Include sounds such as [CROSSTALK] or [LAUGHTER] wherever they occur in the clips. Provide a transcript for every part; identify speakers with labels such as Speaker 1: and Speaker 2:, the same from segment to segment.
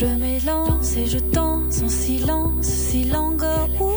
Speaker 1: Je m'élance et je danse en silence, si langoureusement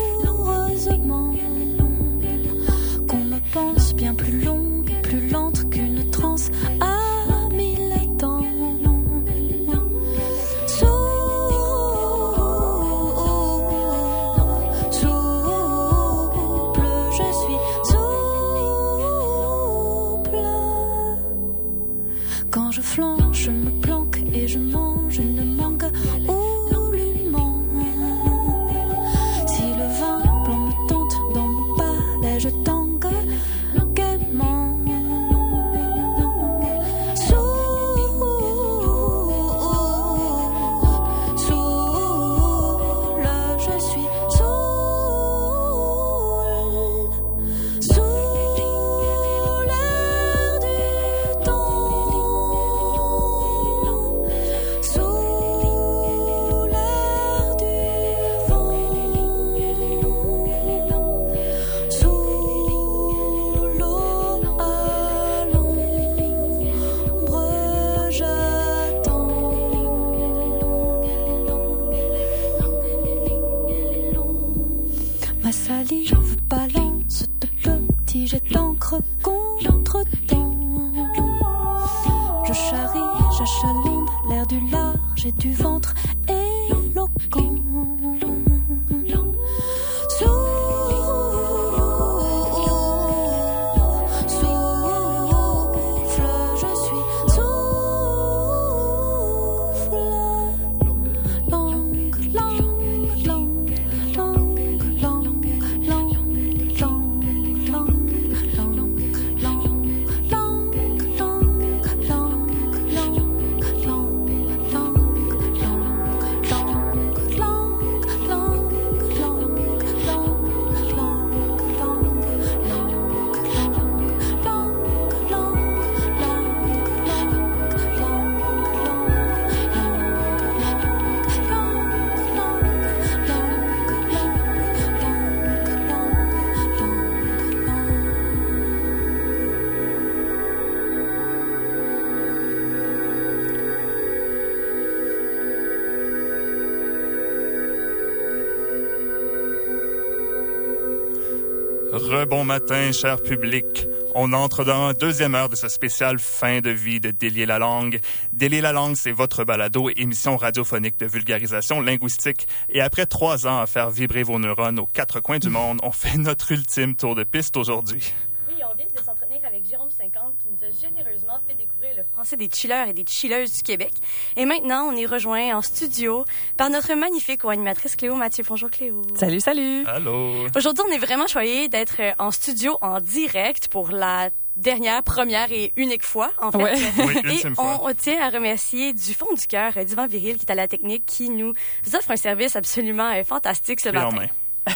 Speaker 2: Rebon matin, cher public. On entre dans la deuxième heure de ce spécial fin de vie de Délier la langue. Délier la langue, c'est votre balado, émission radiophonique de vulgarisation linguistique. Et après trois ans à faire vibrer vos neurones aux quatre coins du monde, on fait notre ultime tour de piste aujourd'hui.
Speaker 3: Oui, on vient de s'entretenir avec Jérôme 50 qui nous a généreusement fait découvrir le français des chillers et des chilleuses du Québec. Et maintenant, on est rejoint en studio par notre magnifique co-animatrice Cléo Mathieu. Bonjour Cléo.
Speaker 4: Salut, salut.
Speaker 2: Allô?
Speaker 3: Aujourd'hui, on est vraiment choyés d'être en studio en direct pour la dernière, première et unique fois, en fait.
Speaker 4: Ouais.
Speaker 2: Oui,
Speaker 3: Et on, tient à remercier du fond du cœur euh, Divan Viril qui est à la technique, qui nous offre un service absolument euh, fantastique ce matin. [LAUGHS]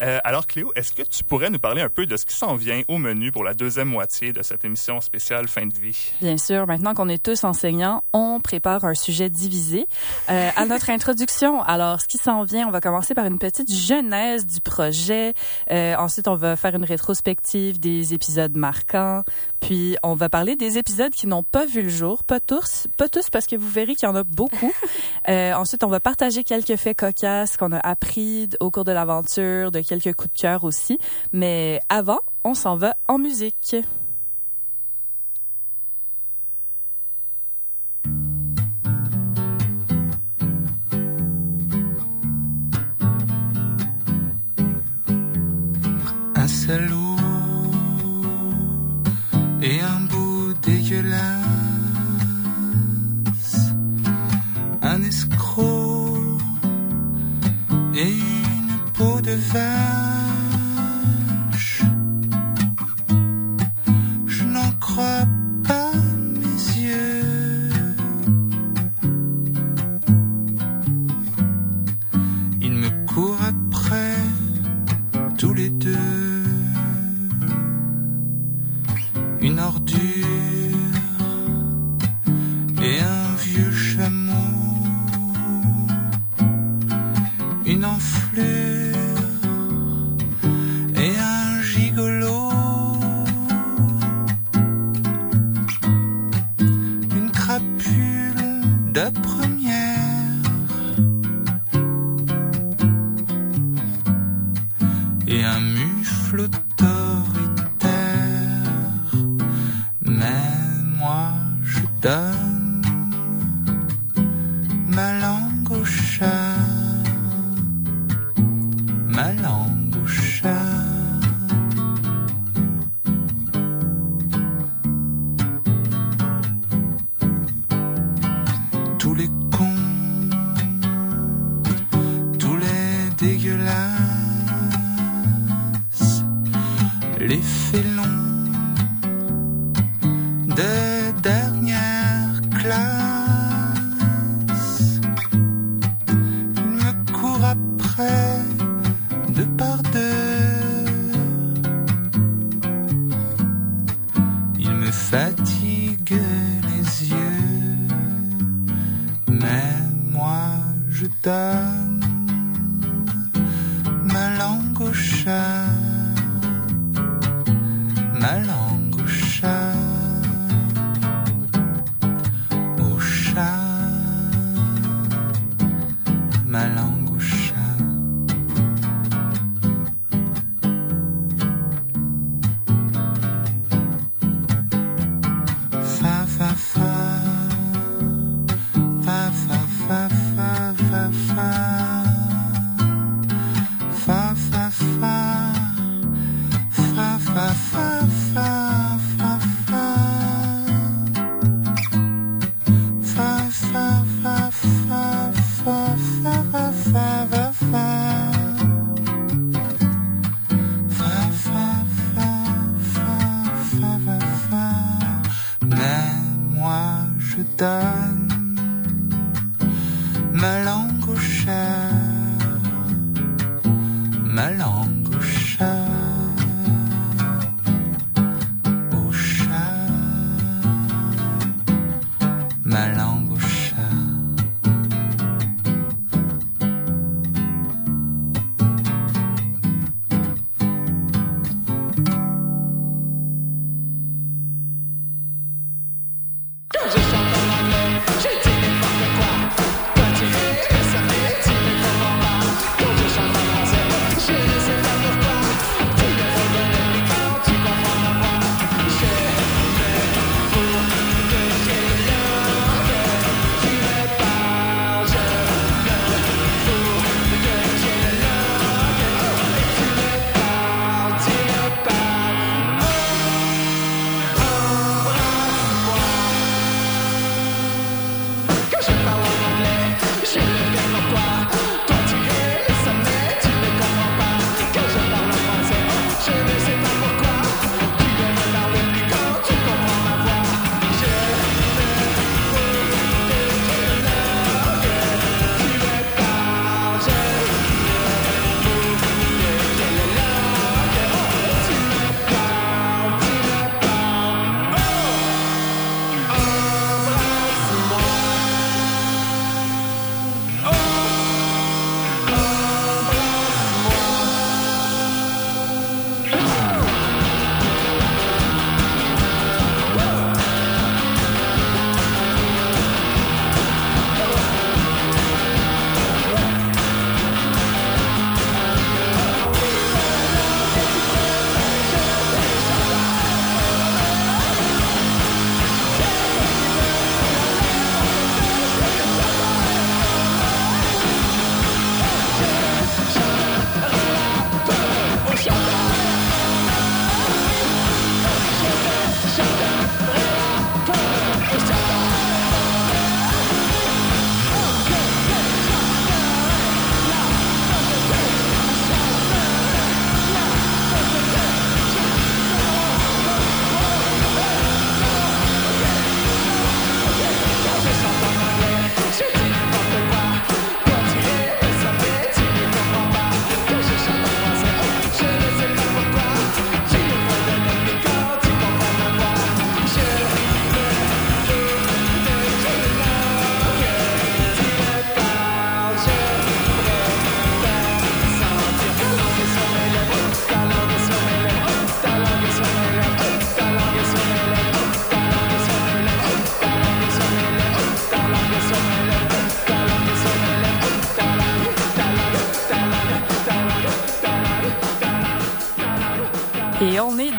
Speaker 2: Euh, alors, Cléo, est-ce que tu pourrais nous parler un peu de ce qui s'en vient au menu pour la deuxième moitié de cette émission spéciale fin de vie?
Speaker 4: Bien sûr, maintenant qu'on est tous enseignants, on prépare un sujet divisé euh, à notre [LAUGHS] introduction. Alors, ce qui s'en vient, on va commencer par une petite genèse du projet. Euh, ensuite, on va faire une rétrospective des épisodes marquants. Puis, on va parler des épisodes qui n'ont pas vu le jour. Pas tous, pas tous parce que vous verrez qu'il y en a beaucoup. [LAUGHS] Ensuite, on va partager quelques faits cocasses qu'on a appris au cours de l'aventure, de quelques coups de cœur aussi. Mais avant, on s'en va en musique.
Speaker 5: un salaud et un bout dégueulasse, un escroc et 我的烦。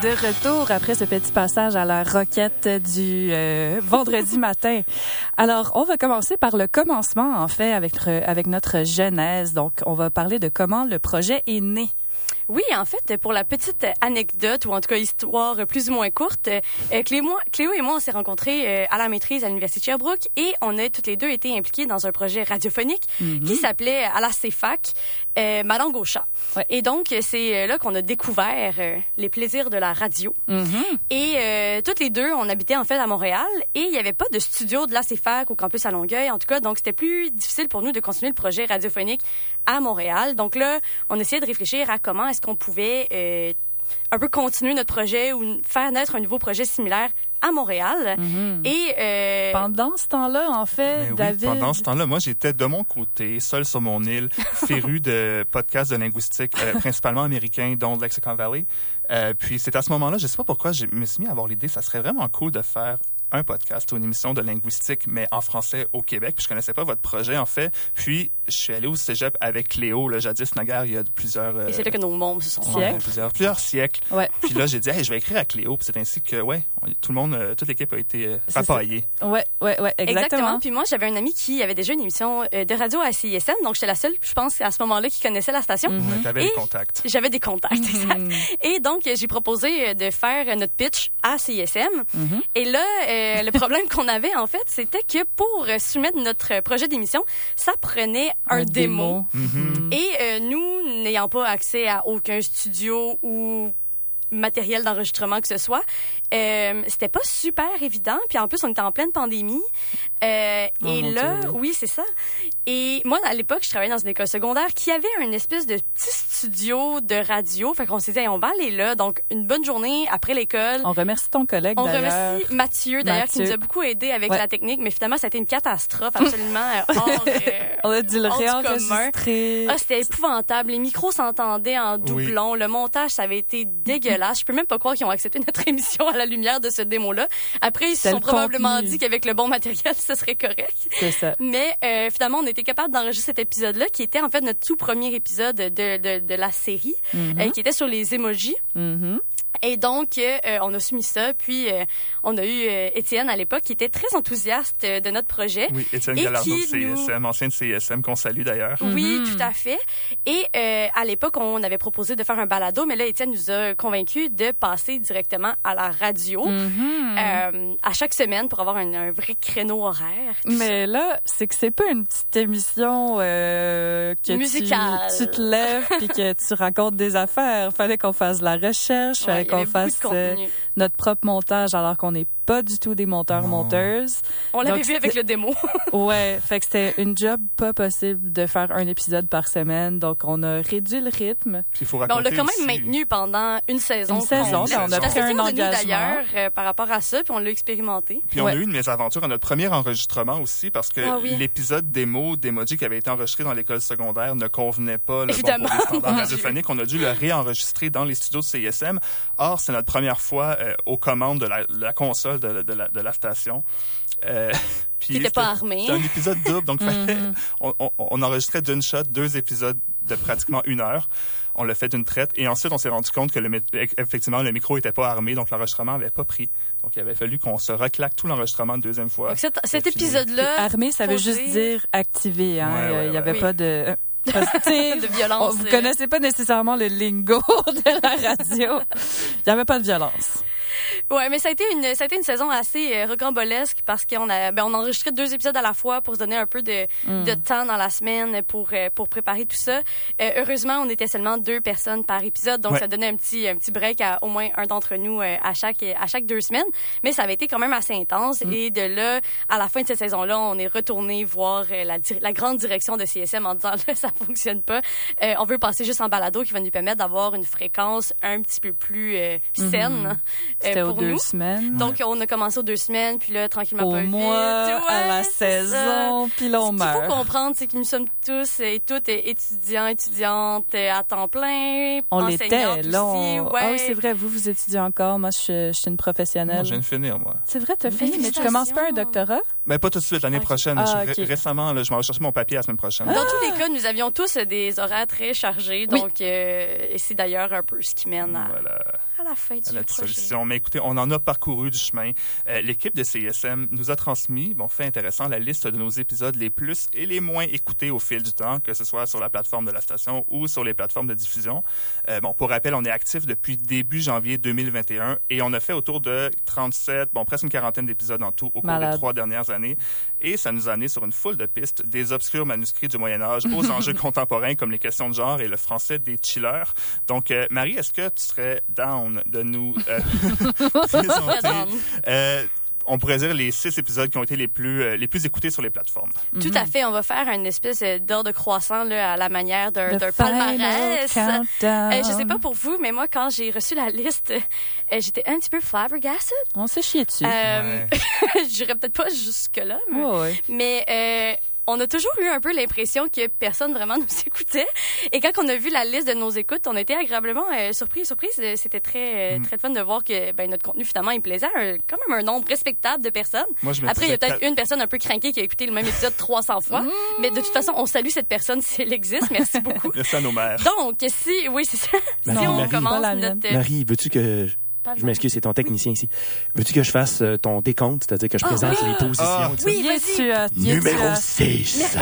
Speaker 5: De
Speaker 4: retour après ce petit passage à la roquette du euh, vendredi [LAUGHS] matin. Alors, on va commencer par le commencement, en fait, avec, avec notre genèse. Donc, on va parler de comment le projet est né.
Speaker 3: Oui, en fait, pour la petite anecdote, ou en tout cas histoire plus ou moins courte, euh, Cléo, Cléo et moi, on s'est rencontrés euh, à la maîtrise à l'Université de Sherbrooke et on a toutes les deux été impliqués dans un projet radiophonique
Speaker 4: Mhm.
Speaker 3: qui s'appelait à la CFAC euh, Madame Gauchat.
Speaker 4: Ouais.
Speaker 3: Et donc, c'est là qu'on a découvert les plaisirs de la radio. Et euh, toutes les deux, on habitait en fait à Montréal et il n'y avait pas de studio de la CFAC au campus à Longueuil, en tout cas. Donc, c'était plus difficile pour nous de continuer le projet radiophonique à Montréal. Donc là, on essayait de réfléchir à comment est-ce qu'on pouvait euh, un peu continuer notre projet ou faire naître un nouveau projet similaire à Montréal. Et euh,
Speaker 4: Pendant ce temps-là, en fait,
Speaker 2: Mais oui,
Speaker 4: David...
Speaker 2: pendant ce temps-là, moi, j'étais de mon côté, seul sur mon île, [LAUGHS] féru de podcasts de linguistique, euh, principalement américains, dont Lexicon Valley. Euh, puis c'est à ce moment-là, je sais pas pourquoi, je me suis mis à avoir l'idée, ça serait vraiment cool de faire un podcast ou une émission de linguistique, mais en français au Québec. Puis je connaissais pas votre projet, en fait. Puis je suis allé au cégep avec Cléo, le jadis naguère, il y a plusieurs... euh,
Speaker 3: et c'est là que nos mondes se sont
Speaker 2: ouais,
Speaker 4: Siècle.
Speaker 2: plusieurs, plusieurs siècles.
Speaker 4: Ouais.
Speaker 2: Puis là, j'ai dit, hey, je vais écrire à Cléo. Puis c'est ainsi que, ouais, on- tout le monde, euh, toute l'équipe a été euh, papaillée.
Speaker 4: Ouais, ouais, ouais, exactement.
Speaker 3: Puis moi, j'avais un ami qui avait déjà une émission euh, de radio à CISM, donc j'étais la seule, je pense, à ce moment-là, qui connaissait la station.
Speaker 2: Ouais, T'avais
Speaker 3: Et-
Speaker 2: les contacts.
Speaker 3: J'avais des contacts, exact. Et donc, euh, j'ai proposé euh, de faire euh, notre pitch à CISM.
Speaker 4: Mhm.
Speaker 3: Et là, euh, le problème qu'on avait, en fait, c'était que pour euh, soumettre notre projet d'émission, ça prenait un, démo.
Speaker 2: Mhm.
Speaker 3: Et euh, nous, n'ayant pas accès à aucun studio ou matériel d'enregistrement que ce soit, euh, c'était pas super évident. Puis en plus, on était en pleine pandémie. Euh,
Speaker 4: Oh
Speaker 3: et là,
Speaker 4: Dieu.
Speaker 3: oui, c'est ça. Et moi, à l'époque, je travaillais dans une école secondaire qui avait une espèce de petit studio de radio. Fait qu'on s'est dit, Hey, on va aller là. Donc, une bonne journée après l'école.
Speaker 4: On remercie ton collègue,
Speaker 3: On remercie Mathieu, d'ailleurs, qui nous a beaucoup aidé avec
Speaker 4: Ouais.
Speaker 3: la technique, mais finalement, ça a été une catastrophe absolument euh, hors, [LAUGHS] euh,
Speaker 4: On a dû le réenregistrer.
Speaker 3: ah, c'était épouvantable. Les micros s'entendaient en doublon. Le montage, ça avait été dégueulasse. Je peux même pas croire qu'ils ont accepté [LAUGHS] notre émission à la lumière de ce démo-là. Après, ils se sont
Speaker 4: le
Speaker 3: probablement
Speaker 4: contenu.
Speaker 3: dit qu'avec le bon matériel, [LAUGHS] ce serait correct.
Speaker 4: C'est ça.
Speaker 3: Mais euh, finalement, on était capable d'enregistrer cet épisode-là, qui était en fait notre tout premier épisode de, de, de la série,
Speaker 4: Mhm.
Speaker 3: euh, qui était sur les emojis.
Speaker 4: Mhm.
Speaker 3: Et donc, euh, on a soumis ça, puis euh, on a eu euh, Étienne à l'époque qui était très enthousiaste euh, de notre projet.
Speaker 2: Oui, Étienne
Speaker 3: Et
Speaker 2: Gallardo de
Speaker 3: qui nous-
Speaker 2: CSM, ancien de CSM, qu'on salue d'ailleurs.
Speaker 3: Oui,
Speaker 4: Mhm.
Speaker 3: tout à fait. Et euh, à l'époque, on avait proposé de faire un balado, mais là, Étienne nous a convaincus de passer directement à la radio
Speaker 4: Mhm.
Speaker 3: euh, à chaque semaine pour avoir un, un vrai créneau horaire. ça.
Speaker 4: Mais là, c'est que c'est pas une petite émission euh, que tu-
Speaker 3: Musicale.
Speaker 4: Tu, te lèves puis que tu racontes des affaires. Fallait qu'on fasse de la recherche,
Speaker 3: Ouais,
Speaker 4: qu'on fasse euh. Notre propre montage alors qu'on n'est pas du tout des monteurs
Speaker 2: Non.
Speaker 4: monteuses.
Speaker 3: On l'avait vu avec le démo. [LAUGHS]
Speaker 4: Ouais, fait que c'était une job pas possible de faire un épisode par semaine, donc on a réduit le rythme.
Speaker 2: Puis il faut
Speaker 3: Mais Ben, on
Speaker 2: raconter
Speaker 3: l'a quand même
Speaker 2: aussi-
Speaker 3: maintenu pendant une saison.
Speaker 4: Une saison,
Speaker 2: ben, on a pris
Speaker 4: un engagement.
Speaker 3: d'ailleurs euh, par rapport à ça, puis on l'a expérimenté.
Speaker 2: Puis on
Speaker 4: Ouais.
Speaker 2: a eu une mésaventure à notre premier enregistrement aussi parce que
Speaker 3: Ah oui.
Speaker 2: l'épisode démo d'Emoji qui avait été enregistré dans l'école secondaire ne convenait pas le bon,
Speaker 3: Évidemment.
Speaker 2: pour les standards [LAUGHS] radiophoniques. On a dû le réenregistrer dans les studios de CISM. Or, c'est notre première fois euh, aux commandes de la, de la console de, de la, de la station. Euh, [LAUGHS] puis
Speaker 3: pas armé.
Speaker 2: C'était un épisode double, donc [LAUGHS] fallait-
Speaker 4: Mhm.
Speaker 2: on, on- on enregistrait d'une shot deux épisodes de pratiquement une heure. On l'a fait d'une traite et ensuite on s'est rendu compte que le, mi- effectivement le micro était pas armé, donc l'enregistrement avait pas pris. Donc il avait fallu qu'on se reclaque tout l'enregistrement une deuxième fois.
Speaker 3: Donc, cet, épisode-là
Speaker 4: Armé, ça veut juste
Speaker 3: dire-
Speaker 4: activé. Hein.
Speaker 2: Ouais, ouais,
Speaker 4: Il y
Speaker 2: ouais.
Speaker 4: avait
Speaker 3: Oui.
Speaker 4: pas de. Parce [LAUGHS]
Speaker 3: de violence.
Speaker 4: on- vous
Speaker 3: euh,
Speaker 4: connaissez pas nécessairement le lingo [LAUGHS] de la radio. Il y avait pas de violence.
Speaker 3: Ouais, mais ça a été une ça a été une saison assez euh, rocambolesque parce qu'on a ben on enregistrait deux épisodes à la fois pour se donner un peu de
Speaker 4: Mm.
Speaker 3: de temps dans la semaine pour euh, pour préparer tout ça. Euh, heureusement, on était seulement deux personnes par épisode, donc
Speaker 2: Ouais.
Speaker 3: ça donnait un petit un petit break à au moins un d'entre nous euh, à chaque à chaque deux semaines. Mais ça avait été quand même assez intense
Speaker 4: Mm.
Speaker 3: et de là à la fin de cette saison-là, on est retourné voir euh, la la grande direction de CSM en disant [LAUGHS] là ça fonctionne pas. Euh, on veut passer juste en balado qui va nous permettre d'avoir une fréquence un petit peu plus euh, saine euh,
Speaker 4: C'était aux
Speaker 3: pour
Speaker 4: deux
Speaker 3: nous.
Speaker 4: semaines.
Speaker 3: Donc, on a commencé aux deux semaines, puis là, tranquillement,
Speaker 4: au
Speaker 3: pas
Speaker 4: mois,
Speaker 3: vite.
Speaker 4: à la
Speaker 3: Ouais, c'est ça.
Speaker 4: saison, puis là, on
Speaker 3: Ce qu'il faut
Speaker 4: meurt.
Speaker 3: comprendre, c'est que nous sommes tous et toutes étudiants, étudiantes à temps plein,
Speaker 4: On l'était, là. on-
Speaker 3: Ouais.
Speaker 4: Ah oui, c'est vrai, vous, vous étudiez encore. Moi, je, je suis une professionnelle.
Speaker 2: je viens de finir, moi.
Speaker 4: C'est vrai, t'as fini, mais tu commences pas un doctorat?
Speaker 2: Mais pas tout de suite, l'année prochaine.
Speaker 4: Ah.
Speaker 2: Récemment, là, je m'en vais chercher mon papier la semaine prochaine.
Speaker 3: Dans tous les cas, nous avions tous des horaires très chargés,
Speaker 4: Oui.
Speaker 3: donc euh, et c'est d'ailleurs un peu ce qui mène à,
Speaker 2: Voilà.
Speaker 3: À la fin du projet.
Speaker 2: dissolution. Mais écoutez, on en a parcouru du chemin. Euh, L'équipe de CISM nous a transmis, bon, fait intéressant, la liste de nos épisodes les plus et les moins écoutés au fil du temps, que ce soit sur la plateforme de la station ou sur les plateformes de diffusion. Euh, bon, pour rappel, on est actif depuis début janvier 2021 et on a fait autour de 37, bon, presque une quarantaine d'épisodes en tout au cours des trois dernières années. Et ça nous a amené sur une foule de pistes, des obscurs manuscrits du Moyen Âge aux [LAUGHS] enjeux contemporains comme les questions de genre et le français des chillers. Donc, euh, Marie, est-ce que tu serais down de nous euh, [LAUGHS] [LAUGHS] présenter, euh, on pourrait dire les six épisodes qui ont été les plus euh, les plus écoutés sur les plateformes.
Speaker 3: Tout à fait. On va faire une espèce d'ordre croissant là, à la manière d'un palmarès. Euh, je sais pas pour vous, mais moi, quand j'ai reçu la liste, euh, j'étais un petit peu flabbergasted.
Speaker 4: On s'est chié dessus.
Speaker 3: Euh,
Speaker 2: Ouais. [LAUGHS]
Speaker 3: J'irais peut-être pas jusque-là, mais,
Speaker 4: Ouais, ouais.
Speaker 3: mais euh, on a toujours eu un peu l'impression que personne vraiment [LAUGHS] nous écoutait. Et quand on a vu la liste de nos écoutes, on était agréablement euh, surpris et surprises. Euh, C'était très, euh,
Speaker 2: Mm.
Speaker 3: très fun de voir que ben, notre contenu, finalement, il plaisait à un- quand même un nombre respectable de personnes.
Speaker 2: Moi, je me
Speaker 3: Après, il y a peut-être une personne un peu craquée qui a écouté le même épisode [LAUGHS] 300 fois. Mais de toute façon, on salue cette personne si elle existe. Merci [LAUGHS] beaucoup.
Speaker 2: Merci à nos mères.
Speaker 3: Donc, si, oui, c'est ça. Si on
Speaker 6: Marie.
Speaker 3: commence notre... euh,
Speaker 6: Marie, veux-tu que... je- m'excuse, c'est ton technicien ici. Veux-tu que je fasse euh, ton décompte, c'est-à-dire que je
Speaker 3: Ah,
Speaker 6: présente
Speaker 3: oui.
Speaker 6: les positions?
Speaker 2: Ah.
Speaker 6: ça?
Speaker 3: Oui, vas-y.
Speaker 4: euh,
Speaker 6: Numéro
Speaker 4: euh,
Speaker 6: 6.
Speaker 3: Merci.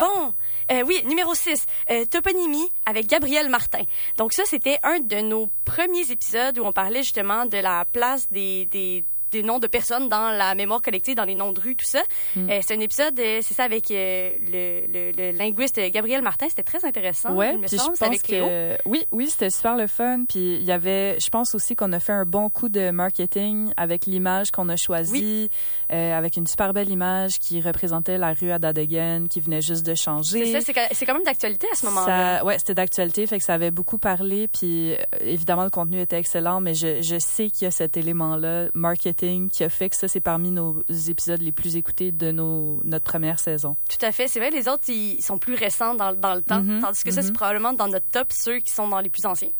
Speaker 3: Bon. Euh, oui, numéro 6, euh, Toponymie avec Gabriel Martin. Donc ça, c'était un de nos premiers épisodes où on parlait justement de la place des, des, des noms de personnes dans la mémoire collective, dans les noms de rues, tout ça.
Speaker 4: Mm.
Speaker 3: Euh, c'est un épisode, euh, c'est ça, avec euh, le, le, le linguiste Gabriel Martin. C'était très intéressant,
Speaker 4: Ouais,
Speaker 3: il me
Speaker 4: puis je
Speaker 3: semble.
Speaker 4: pense
Speaker 3: avec
Speaker 4: que oui, oui, c'était super le fun. Puis il y avait, je pense aussi qu'on a fait un bon coup de marketing avec l'image qu'on a choisie, avec une super belle image qui représentait la rue à Dadegen, qui venait juste de changer.
Speaker 3: C'est ça, c'est quand- même d'actualité à ce moment-là.
Speaker 4: Ouais, c'était d'actualité, fait que ça avait beaucoup parlé. Puis évidemment, le contenu était excellent, mais je, je sais qu'il y a cet élément-là, marketing, qui a fait que ça, c'est parmi nos épisodes les plus écoutés de nos, notre première saison.
Speaker 3: Tout à fait. C'est vrai, les autres, ils sont plus récents dans, dans le temps,
Speaker 4: Mhm,
Speaker 3: tandis que ça, c'est
Speaker 4: mhm.
Speaker 3: probablement dans notre top ceux qui sont dans les plus anciens.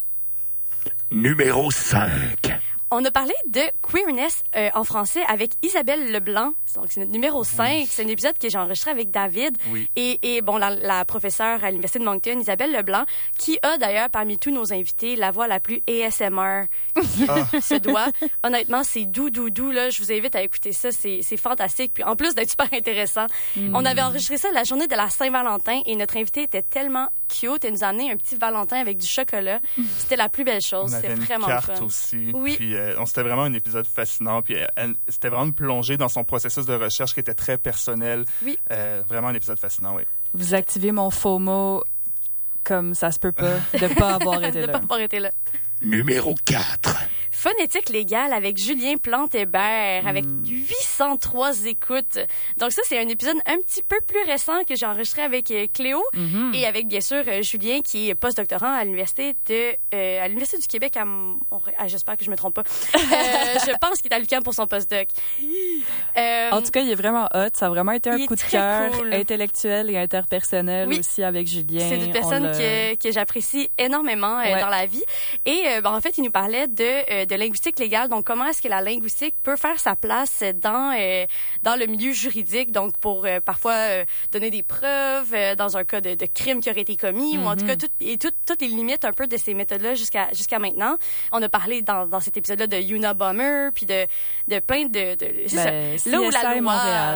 Speaker 6: Numéro 5.
Speaker 3: On a parlé de queerness euh, en français avec Isabelle Leblanc. Donc, c'est notre numéro 5. C'est un épisode que j'ai enregistré avec David.
Speaker 2: Oui.
Speaker 3: Et, et bon, la, la professeure à l'Université de Moncton, Isabelle Leblanc, qui a d'ailleurs parmi tous nos invités la voix la plus ASMR qui
Speaker 2: Ah. [LAUGHS]
Speaker 3: se doit. Honnêtement, c'est doux, doux, doux. Là. Je vous invite à écouter ça. C'est c'est fantastique. Puis en plus d'être super intéressant, on avait enregistré ça la journée de la Saint-Valentin et notre invité était tellement cute. Elle nous a amené un petit Valentin avec du chocolat. C'était la plus belle chose. C'était
Speaker 2: avait une
Speaker 3: vraiment
Speaker 2: carte
Speaker 3: fun.
Speaker 2: aussi.
Speaker 3: Oui.
Speaker 2: Puis euh, on- c'était vraiment un épisode fascinant. Puis elle- elle- c'était vraiment plongé dans son processus de recherche qui était très personnel.
Speaker 3: Oui.
Speaker 2: Euh, vraiment un épisode fascinant, oui.
Speaker 4: Vous activez mon FOMO comme ça se peut pas [LAUGHS] de pas avoir été [LAUGHS]
Speaker 3: de
Speaker 4: là.
Speaker 3: pas avoir été là.
Speaker 6: Numéro 4.
Speaker 3: Phonétique légale avec Julien Plante-Hébert avec
Speaker 4: Hmm.
Speaker 3: 803 écoutes. Donc ça, c'est un épisode un petit peu plus récent que j'ai enregistré avec euh, Cléo
Speaker 4: Mhm.
Speaker 3: et avec, bien sûr, euh, Julien qui est postdoctorant à l'Université de euh, à l'Université du Québec à Montréal. Ah, J'espère que je me trompe pas. Euh, [LAUGHS] je pense qu'il est à l'UQAM pour son postdoc. Euh,
Speaker 4: En tout cas, il est vraiment hot. Ça a vraiment été un coup de cœur
Speaker 3: cool.
Speaker 4: intellectuel et interpersonnel
Speaker 3: Oui.
Speaker 4: aussi avec Julien.
Speaker 3: C'est une
Speaker 4: On
Speaker 3: personne que, que j'apprécie énormément euh,
Speaker 4: Ouais.
Speaker 3: dans la vie. Et ben, en fait, il nous parlait de, euh, de linguistique légale. Donc, comment est-ce que la linguistique peut faire sa place dans, euh, dans le milieu juridique? Donc, pour euh, parfois euh, donner des preuves euh, dans un cas de, de crime qui aurait été commis ou en tout cas, tout, et tout- toutes les limites un peu de ces méthodes-là jusqu'à jusqu'à maintenant. On a parlé dans, dans cet épisode-là de Unabomber, puis de, de plein de... de
Speaker 4: Ben,
Speaker 3: ça. Là où la loi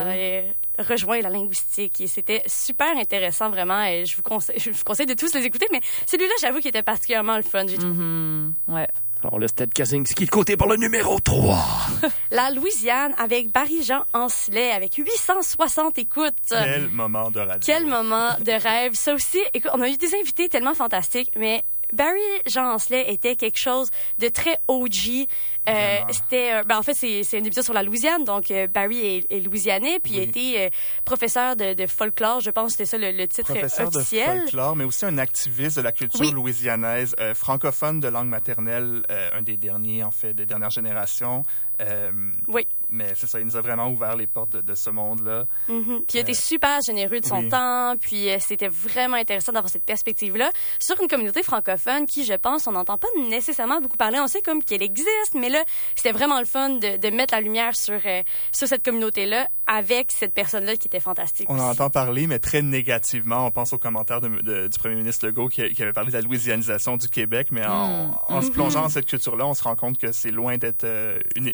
Speaker 3: euh, rejoint la linguistique. Et c'était super intéressant, vraiment. Et je vous conseille, je vous conseille de tous les écouter. Mais celui-là, j'avoue qu'il était particulièrement le fun. J'ai trouvé.
Speaker 4: Mhm. Ouais.
Speaker 6: Alors là, c'était Kaczynski de côté pour le numéro 3. [LAUGHS]
Speaker 3: La Louisiane avec Barry-Jean Ancelet avec 860 écoutes.
Speaker 2: Quel moment de radio.
Speaker 3: Quel moment de rêve. Ça aussi, écoute, on a eu des invités tellement fantastiques, mais Barry Jean Ancelet était quelque chose de très OG. Euh, c'était, euh, ben en fait, c'est, un épisode sur la Louisiane, donc euh, Barry est, est louisianais, puis il a
Speaker 2: Oui.
Speaker 3: été euh, professeur de, de folklore, je pense, que c'était ça le, le titre
Speaker 2: Professeur de
Speaker 3: officiel.
Speaker 2: folklore, mais aussi un activiste de la culture
Speaker 3: Oui.
Speaker 2: louisianaise, euh, francophone de langue maternelle, euh, un des derniers, en fait, des dernières générations. Euh,
Speaker 3: Oui.
Speaker 2: mais c'est ça, il nous a vraiment ouvert les portes de, de ce monde-là.
Speaker 3: Mhm. Puis il a été
Speaker 2: Euh,
Speaker 3: super généreux de son
Speaker 2: oui.
Speaker 3: temps, puis euh, c'était vraiment intéressant d'avoir cette perspective-là sur une communauté francophone qui, je pense, on n'entend pas nécessairement beaucoup parler. On sait comme qu'elle existe, mais là, c'était vraiment le fun de, de mettre la lumière sur, euh, sur cette communauté-là avec cette personne-là qui était fantastique.
Speaker 2: On en entend parler, mais très négativement. On pense aux commentaires de- de- du premier ministre Legault qui, qui avait parlé de la louisianisation du Québec, mais en, en se plongeant dans cette culture-là, on se rend compte que c'est loin d'être euh, une,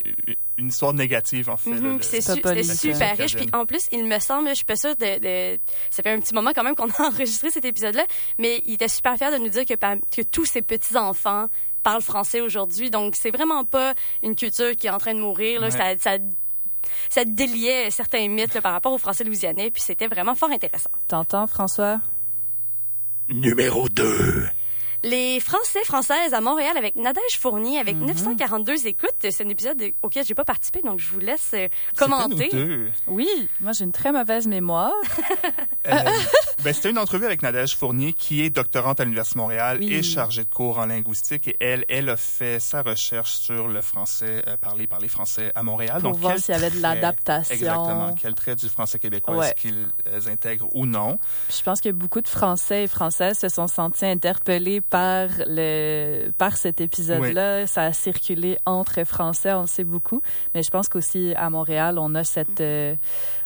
Speaker 2: une histoire négative, en fait.
Speaker 3: Puis c'est su- super riche. Puis en plus, il me semble, je suis pas sûre de, de- Ça fait un petit moment quand même qu'on a [LAUGHS] enregistré cet épisode-là, mais il était super fier de nous dire que, que tous ses petits-enfants parlent français aujourd'hui. Donc, c'est vraiment pas une culture qui est en train de mourir. Là.
Speaker 2: Ouais.
Speaker 3: Ça, ça, ça déliait certains mythes là, par rapport aux Français louisianais. Puis c'était vraiment fort intéressant.
Speaker 4: T'entends, François?
Speaker 6: Numéro 2.
Speaker 3: Les Français françaises à Montréal avec Nadège Fournier avec
Speaker 2: Mhm.
Speaker 3: 942 écoutes. C'est un épisode auquel j'ai pas participé, donc je vous laisse euh, commenter.
Speaker 2: nous deux.
Speaker 4: Oui, moi j'ai une très mauvaise mémoire. [LAUGHS]
Speaker 2: Euh, ben, c'était une entrevue avec Nadège Fournier, qui est doctorante à l'Université de Montréal
Speaker 4: Oui.
Speaker 2: et chargée de cours en linguistique. Et elle, elle a fait sa recherche sur le français euh, parlé par les Français à Montréal.
Speaker 4: Pour
Speaker 2: Donc,
Speaker 4: voir s'il y avait de l'adaptation.
Speaker 2: Exactement. Quel trait du français québécois
Speaker 4: Ouais.
Speaker 2: est-ce qu'ils intègrent ou non?
Speaker 4: Puis je pense que beaucoup de Français et Françaises se sont sentis interpellés par le par cet épisode-là. Ça a circulé entre Français, on le sait beaucoup. Mais je pense qu'aussi à Montréal, on a cette euh,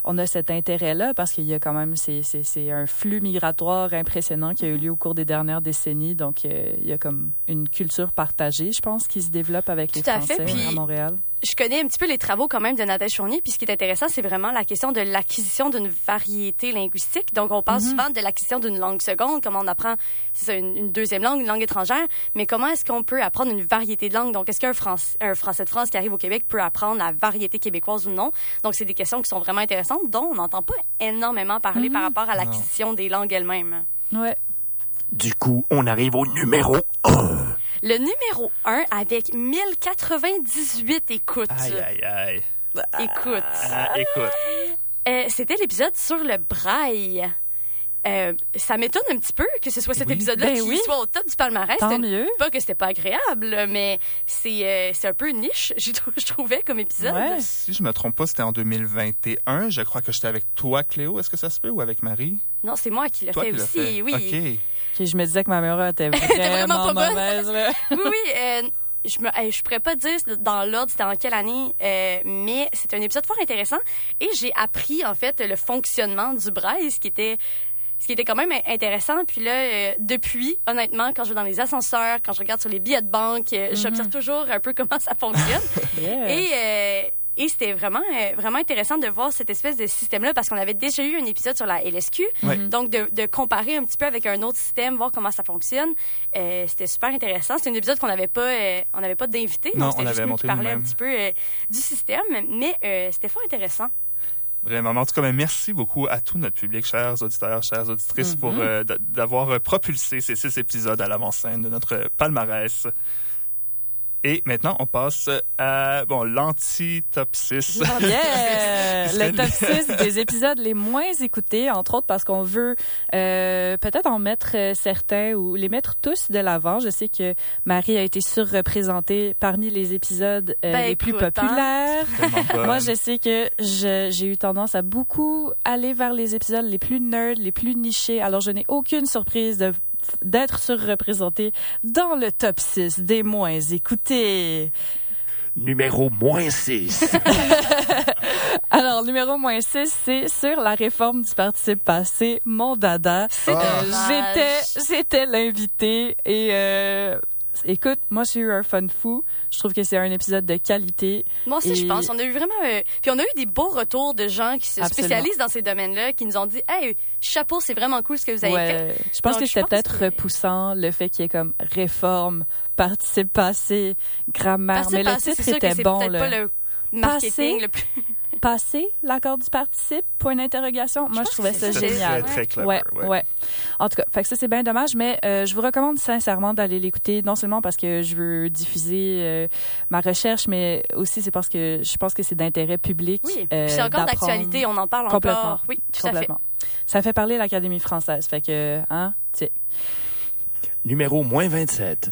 Speaker 4: on a cet intérêt-là parce qu'il y a quand même c'est c'est c'est un flux migratoire impressionnant qui a eu lieu au cours des dernières décennies. Donc euh, il y a comme une culture partagée, je pense, qui se développe avec les
Speaker 3: Tout à fait,
Speaker 4: Français
Speaker 3: puis-
Speaker 4: à Montréal.
Speaker 3: je connais un petit peu les travaux quand même de Nadège Fournier, puis ce qui est intéressant, c'est vraiment la question de l'acquisition d'une variété linguistique. Donc, on parle souvent de l'acquisition d'une langue seconde, comment on apprend c'est ça, une, une deuxième langue, une langue étrangère, mais comment est-ce qu'on peut apprendre une variété de langues? Donc, est-ce qu'un Français, un Français de France qui arrive au Québec peut apprendre la variété québécoise ou non? Donc, c'est des questions qui sont vraiment intéressantes, dont on n'entend pas énormément parler par rapport à l'acquisition des langues elles-mêmes.
Speaker 4: Ouais.
Speaker 6: Du coup, on arrive au numéro 1.
Speaker 3: Le numéro 1 avec 1098 écoutes.
Speaker 2: Aïe, aïe, aïe.
Speaker 3: Écoute.
Speaker 2: Ah, écoute.
Speaker 3: Euh, C'était l'épisode sur le braille. Euh, ça m'étonne un petit peu que ce soit cet
Speaker 2: Oui.
Speaker 3: épisode-là
Speaker 4: Ben
Speaker 3: qui
Speaker 4: oui.
Speaker 3: soit au top du palmarès.
Speaker 4: Tant
Speaker 3: C'est
Speaker 4: mieux.
Speaker 3: Pas que c'était pas agréable, mais c'est euh, c'est un peu niche, [LAUGHS] je trouvais, comme épisode.
Speaker 4: Ouais.
Speaker 2: Si je me trompe pas, c'était en 2021. Je crois que j'étais avec toi, Cléo. Est-ce que ça se peut ou avec Marie?
Speaker 3: Non, c'est moi qui l'ai fait
Speaker 2: qui
Speaker 3: aussi,
Speaker 2: fait.
Speaker 3: oui.
Speaker 4: Je me disais que ma mémoire était [LAUGHS]
Speaker 3: vraiment
Speaker 4: vraiment,
Speaker 3: pas bonne.
Speaker 4: mauvaise. Là. [LAUGHS]
Speaker 3: oui, oui. euh, je me, je pourrais pas dire dans l'ordre c'était en quelle année, euh, mais c'est un épisode fort intéressant et j'ai appris en fait le fonctionnement du braille, ce qui était ce qui était quand même intéressant. Puis là, euh, depuis, honnêtement, quand je vais dans les ascenseurs, quand je regarde sur les billets de banque, euh, j'observe toujours un peu [LAUGHS] comment ça fonctionne.
Speaker 4: Yeah.
Speaker 3: Et, euh, et c'était vraiment, vraiment intéressant de voir cette espèce de système-là parce qu'on avait déjà eu un épisode sur la LSQ.
Speaker 2: Ouais.
Speaker 3: Donc, de, de comparer un petit peu avec un autre système, voir comment ça fonctionne, c'était super intéressant. C'est un épisode qu'on n'avait pas, on n'avait pas d'invité.
Speaker 2: Non,
Speaker 3: donc c'était
Speaker 2: on
Speaker 3: juste nous qui parlait un petit peu du système, mais c'était fort intéressant.
Speaker 2: Vraiment. En tout cas, ben, merci beaucoup à tout notre public, chers auditeurs, chères auditrices, pour euh, d- d'avoir euh, propulsé ces six épisodes à l'avant-scène de notre palmarès. Et maintenant, on passe à bon l'anti-top 6.
Speaker 4: Yeah! le top 6 des épisodes les moins écoutés, entre autres parce qu'on veut euh, peut-être en mettre euh, certains ou les mettre tous de l'avant. Je sais que Marie a été surreprésentée parmi les épisodes euh,
Speaker 3: Ben,
Speaker 4: les plus
Speaker 3: écoute, hein.
Speaker 4: populaires. Moi, je sais que je- j'ai eu tendance à beaucoup aller vers les épisodes les plus nerds, les plus nichés. Alors, je n'ai aucune surprise de d'être surreprésentée dans le top 6 des moins écoutés.
Speaker 6: Numéro moins 6. [LAUGHS]
Speaker 4: Alors, numéro moins 6, c'est sur la réforme du participe passé, mon dada. Euh,
Speaker 3: dommage.
Speaker 4: J'étais, j'étais l'invité et euh, écoute, moi j'ai eu un fun fou. Je trouve que c'est un épisode de qualité.
Speaker 3: Moi aussi, je pense. On a eu vraiment. euh, Puis on a eu des beaux retours de gens qui se
Speaker 4: Absolument.
Speaker 3: spécialisent dans ces domaines-là, qui nous ont dit Hey, chapeau, c'est vraiment cool ce que vous avez fait.
Speaker 4: Je pense
Speaker 3: Donc,
Speaker 4: que c'était peut-être
Speaker 3: que-
Speaker 4: repoussant le fait qu'il y ait comme réforme, participe passé, grammaire, mais le
Speaker 3: passé,
Speaker 4: titre
Speaker 3: sûr que
Speaker 4: était bon
Speaker 3: peut-être
Speaker 4: là.
Speaker 3: pas le marketing
Speaker 4: Passé?
Speaker 3: le plus.
Speaker 4: Passé l'accord du participe? Point d'interrogation. Moi je trouvais ça génial.
Speaker 2: Très, très clever.
Speaker 4: Ouais,
Speaker 2: ouais.
Speaker 4: ouais, En tout cas, fait que ça c'est bien dommage, mais euh, je vous recommande sincèrement d'aller l'écouter, non seulement parce que je veux diffuser euh, ma recherche, mais aussi c'est parce que je pense que c'est d'intérêt public.
Speaker 3: Oui.
Speaker 4: euh,
Speaker 3: c'est encore d'actualité, on en parle
Speaker 4: complètement.
Speaker 3: encore. Oui, tout à fait.
Speaker 4: complètement. Ça fait parler l'Académie française, fait que hein, tu sais.
Speaker 6: Numéro moins 27.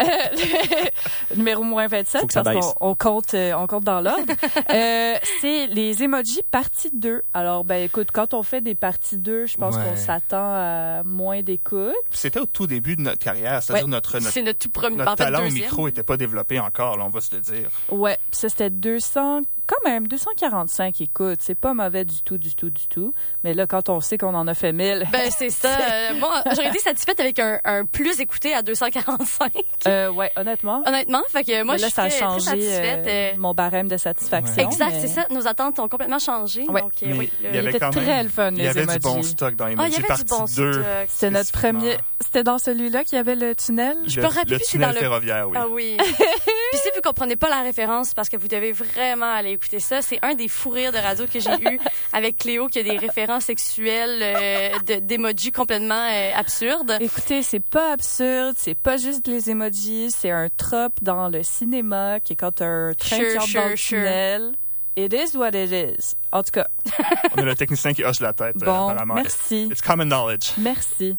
Speaker 4: Euh, [LAUGHS] numéro moins 27,
Speaker 6: Faut que ça
Speaker 4: parce qu'on on compte, euh, on compte dans l'ordre. [LAUGHS] Euh, c'est les emojis partie 2. Alors, ben écoute, quand on fait des parties 2, je pense
Speaker 2: Ouais.
Speaker 4: qu'on s'attend à moins d'écoute.
Speaker 2: C'était au tout début de notre carrière, c'est-à-dire
Speaker 4: Ouais.
Speaker 2: notre, notre,
Speaker 3: C'est notre tout premier,
Speaker 2: notre
Speaker 3: en fait,
Speaker 2: talent au
Speaker 3: deuxième.
Speaker 2: micro était pas développé encore, là, on va se le dire.
Speaker 4: Ouais, ça c'était 200, quand même 245 écoutes. C'est pas mauvais du tout, du tout, du tout. Mais là, quand on sait qu'on en a fait 1000,
Speaker 3: Ben, c'est ça. [LAUGHS] Euh, Moi, j'aurais été satisfaite avec un, un plus écouté à 245.
Speaker 4: euh, ouais, honnêtement.
Speaker 3: Honnêtement, fait que moi,
Speaker 4: Mais
Speaker 3: je
Speaker 4: là,
Speaker 3: suis
Speaker 4: ça a
Speaker 3: très, très
Speaker 4: changé
Speaker 3: satisfaite.
Speaker 4: euh,
Speaker 3: euh,
Speaker 4: mon barème de satisfaction.
Speaker 2: Ouais.
Speaker 3: Exact,
Speaker 4: mais-
Speaker 3: c'est ça. Nos attentes ont complètement changé.
Speaker 4: Ouais.
Speaker 3: Donc, euh,
Speaker 2: Mais
Speaker 3: oui,
Speaker 2: il y avait
Speaker 4: était
Speaker 2: quand
Speaker 4: très le fun,
Speaker 2: il y
Speaker 4: les
Speaker 2: avait du bon stock dans
Speaker 3: Ah, il y avait du bon
Speaker 2: 2.
Speaker 3: stock.
Speaker 4: C'était notre premier. C'était dans celui-là qu'il y avait le tunnel?
Speaker 3: Je plus si
Speaker 2: tunnel
Speaker 3: dans le-
Speaker 2: ferroviaire, oui.
Speaker 3: Ah oui. [LAUGHS] Puis si vous comprenez pas la référence, parce que vous devez vraiment aller écouter ça, c'est un des fous rires de radio que j'ai eu [LAUGHS] avec Cléo qui a des références sexuelles euh, complètement euh, absurdes.
Speaker 4: Écoutez, c'est pas absurde, c'est pas juste les emojis, c'est un trope dans le cinéma qui est quand un train
Speaker 3: Sure,
Speaker 4: qui
Speaker 3: sure,
Speaker 4: dans le
Speaker 3: sure.
Speaker 4: tunnel. It is what it is. En tout cas, [LAUGHS]
Speaker 2: On a le technicien qui hoche la tête, euh,
Speaker 4: bon,
Speaker 2: apparemment.
Speaker 4: merci.
Speaker 2: It's common knowledge.
Speaker 4: Merci.